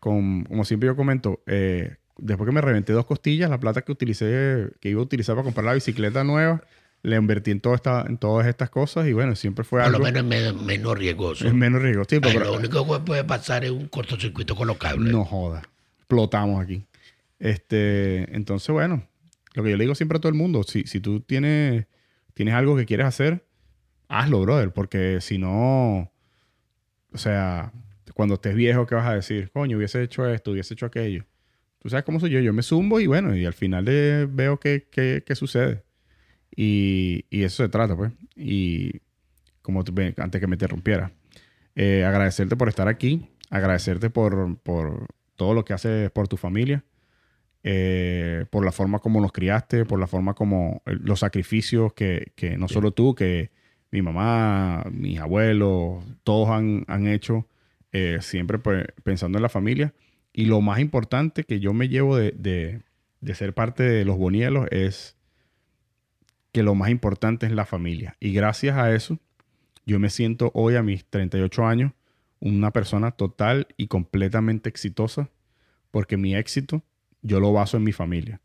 con, como siempre yo comento, eh, después que me reventé dos costillas, la plata que utilicé, que iba a utilizar para comprar la bicicleta nueva, la invertí en, toda esta, en todas estas cosas y bueno, siempre fue por lo algo menos es me- menos riesgoso. es menos riesgo. Sí, pero- lo único que puede pasar es un cortocircuito con los cables. no joda, explotamos aquí. Este, entonces, bueno, lo que yo le digo siempre a todo el mundo, si, si tú tienes, tienes algo que quieres hacer, hazlo, brother, porque si no, o sea, cuando estés viejo, ¿qué vas a decir? Coño, hubiese hecho esto, hubiese hecho aquello. Tú sabes cómo soy yo, yo me zumbo y bueno, y al final de- veo qué, qué- qué sucede. Y, y eso se trata, pues. Y como antes que me interrumpiera, eh, agradecerte por estar aquí, agradecerte por, por todo lo que haces por tu familia. eh, por la forma como nos criaste, por la forma como los sacrificios que, que no solo tú, que mi mamá, mis abuelos, todos han, han hecho, eh, siempre pues, pensando en la familia. Y lo más importante que yo me llevo de, de- de ser parte de los Bonielos es que lo más importante es la familia. Y gracias a eso, yo me siento hoy a mis 38 años una persona total y completamente exitosa, porque mi éxito yo lo baso en mi familia.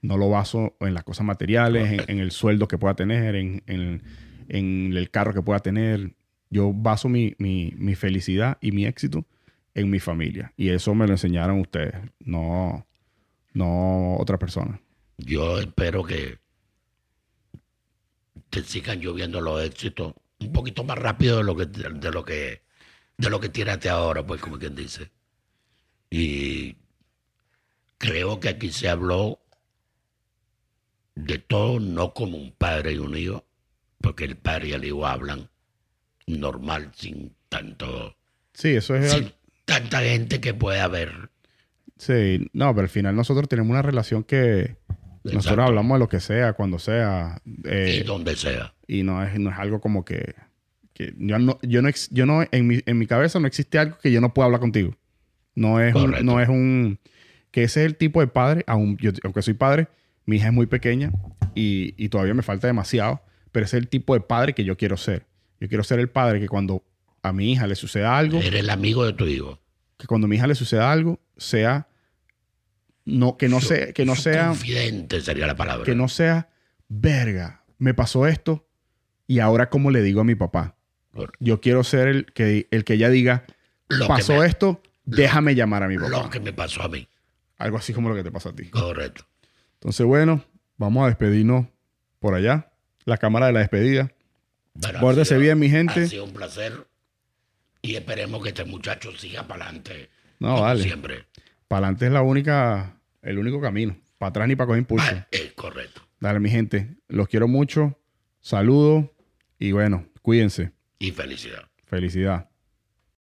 No lo baso en las cosas materiales, en, el sueldo que pueda tener, en, el carro que pueda tener. Yo baso mi, mi- mi felicidad y mi éxito en mi familia. Y eso me lo enseñaron ustedes, no, no otra persona. Yo espero que te sigan lloviendo los éxitos un poquito más rápido de lo que de lo que de lo que ahora, pues como quien dice. Y creo que aquí se habló de todo no como un padre y un hijo, porque el padre y el hijo hablan normal sin tanto Sí, eso es... sin tanta gente que puede haber. Sí, no, pero al final nosotros tenemos una relación que nosotros hablamos de lo que sea, cuando sea. eh, y donde sea. y no es, no es algo como que, que yo no, yo no, yo no en, mi, en mi cabeza no existe algo que yo no pueda hablar contigo. No es, un, no es un, que ese es el tipo de padre, yo- aunque soy padre, mi hija es muy pequeña y, y todavía me falta demasiado, pero ese es el tipo de padre que yo quiero ser. Yo quiero ser el padre que cuando a mi hija le suceda algo, Eres el amigo de tu hijo. que cuando a mi hija le suceda algo, sea, no, que no, sea, que no sea, Confidente sería la palabra. que no sea, verga, me pasó esto y ahora cómo le digo a mi papá. Correcto. Yo quiero ser el que, el que ella diga, Lo pasó me- esto, déjame llamar a mi Lo papá. que me pasó a mí. Algo así como lo que te pasó a ti. Correcto. Entonces, bueno, vamos a despedirnos por allá. La cámara de la despedida. Bueno, sido- bien, mi gente. Ha sido un placer. Y esperemos que este muchacho siga para adelante. No, como vale. Siempre. Para adelante es la única, el único camino. Para atrás ni para coger impulso. Ah, es correcto. Dale, mi gente. Los quiero mucho. Saludos. Y bueno, cuídense. Y felicidad. Felicidad.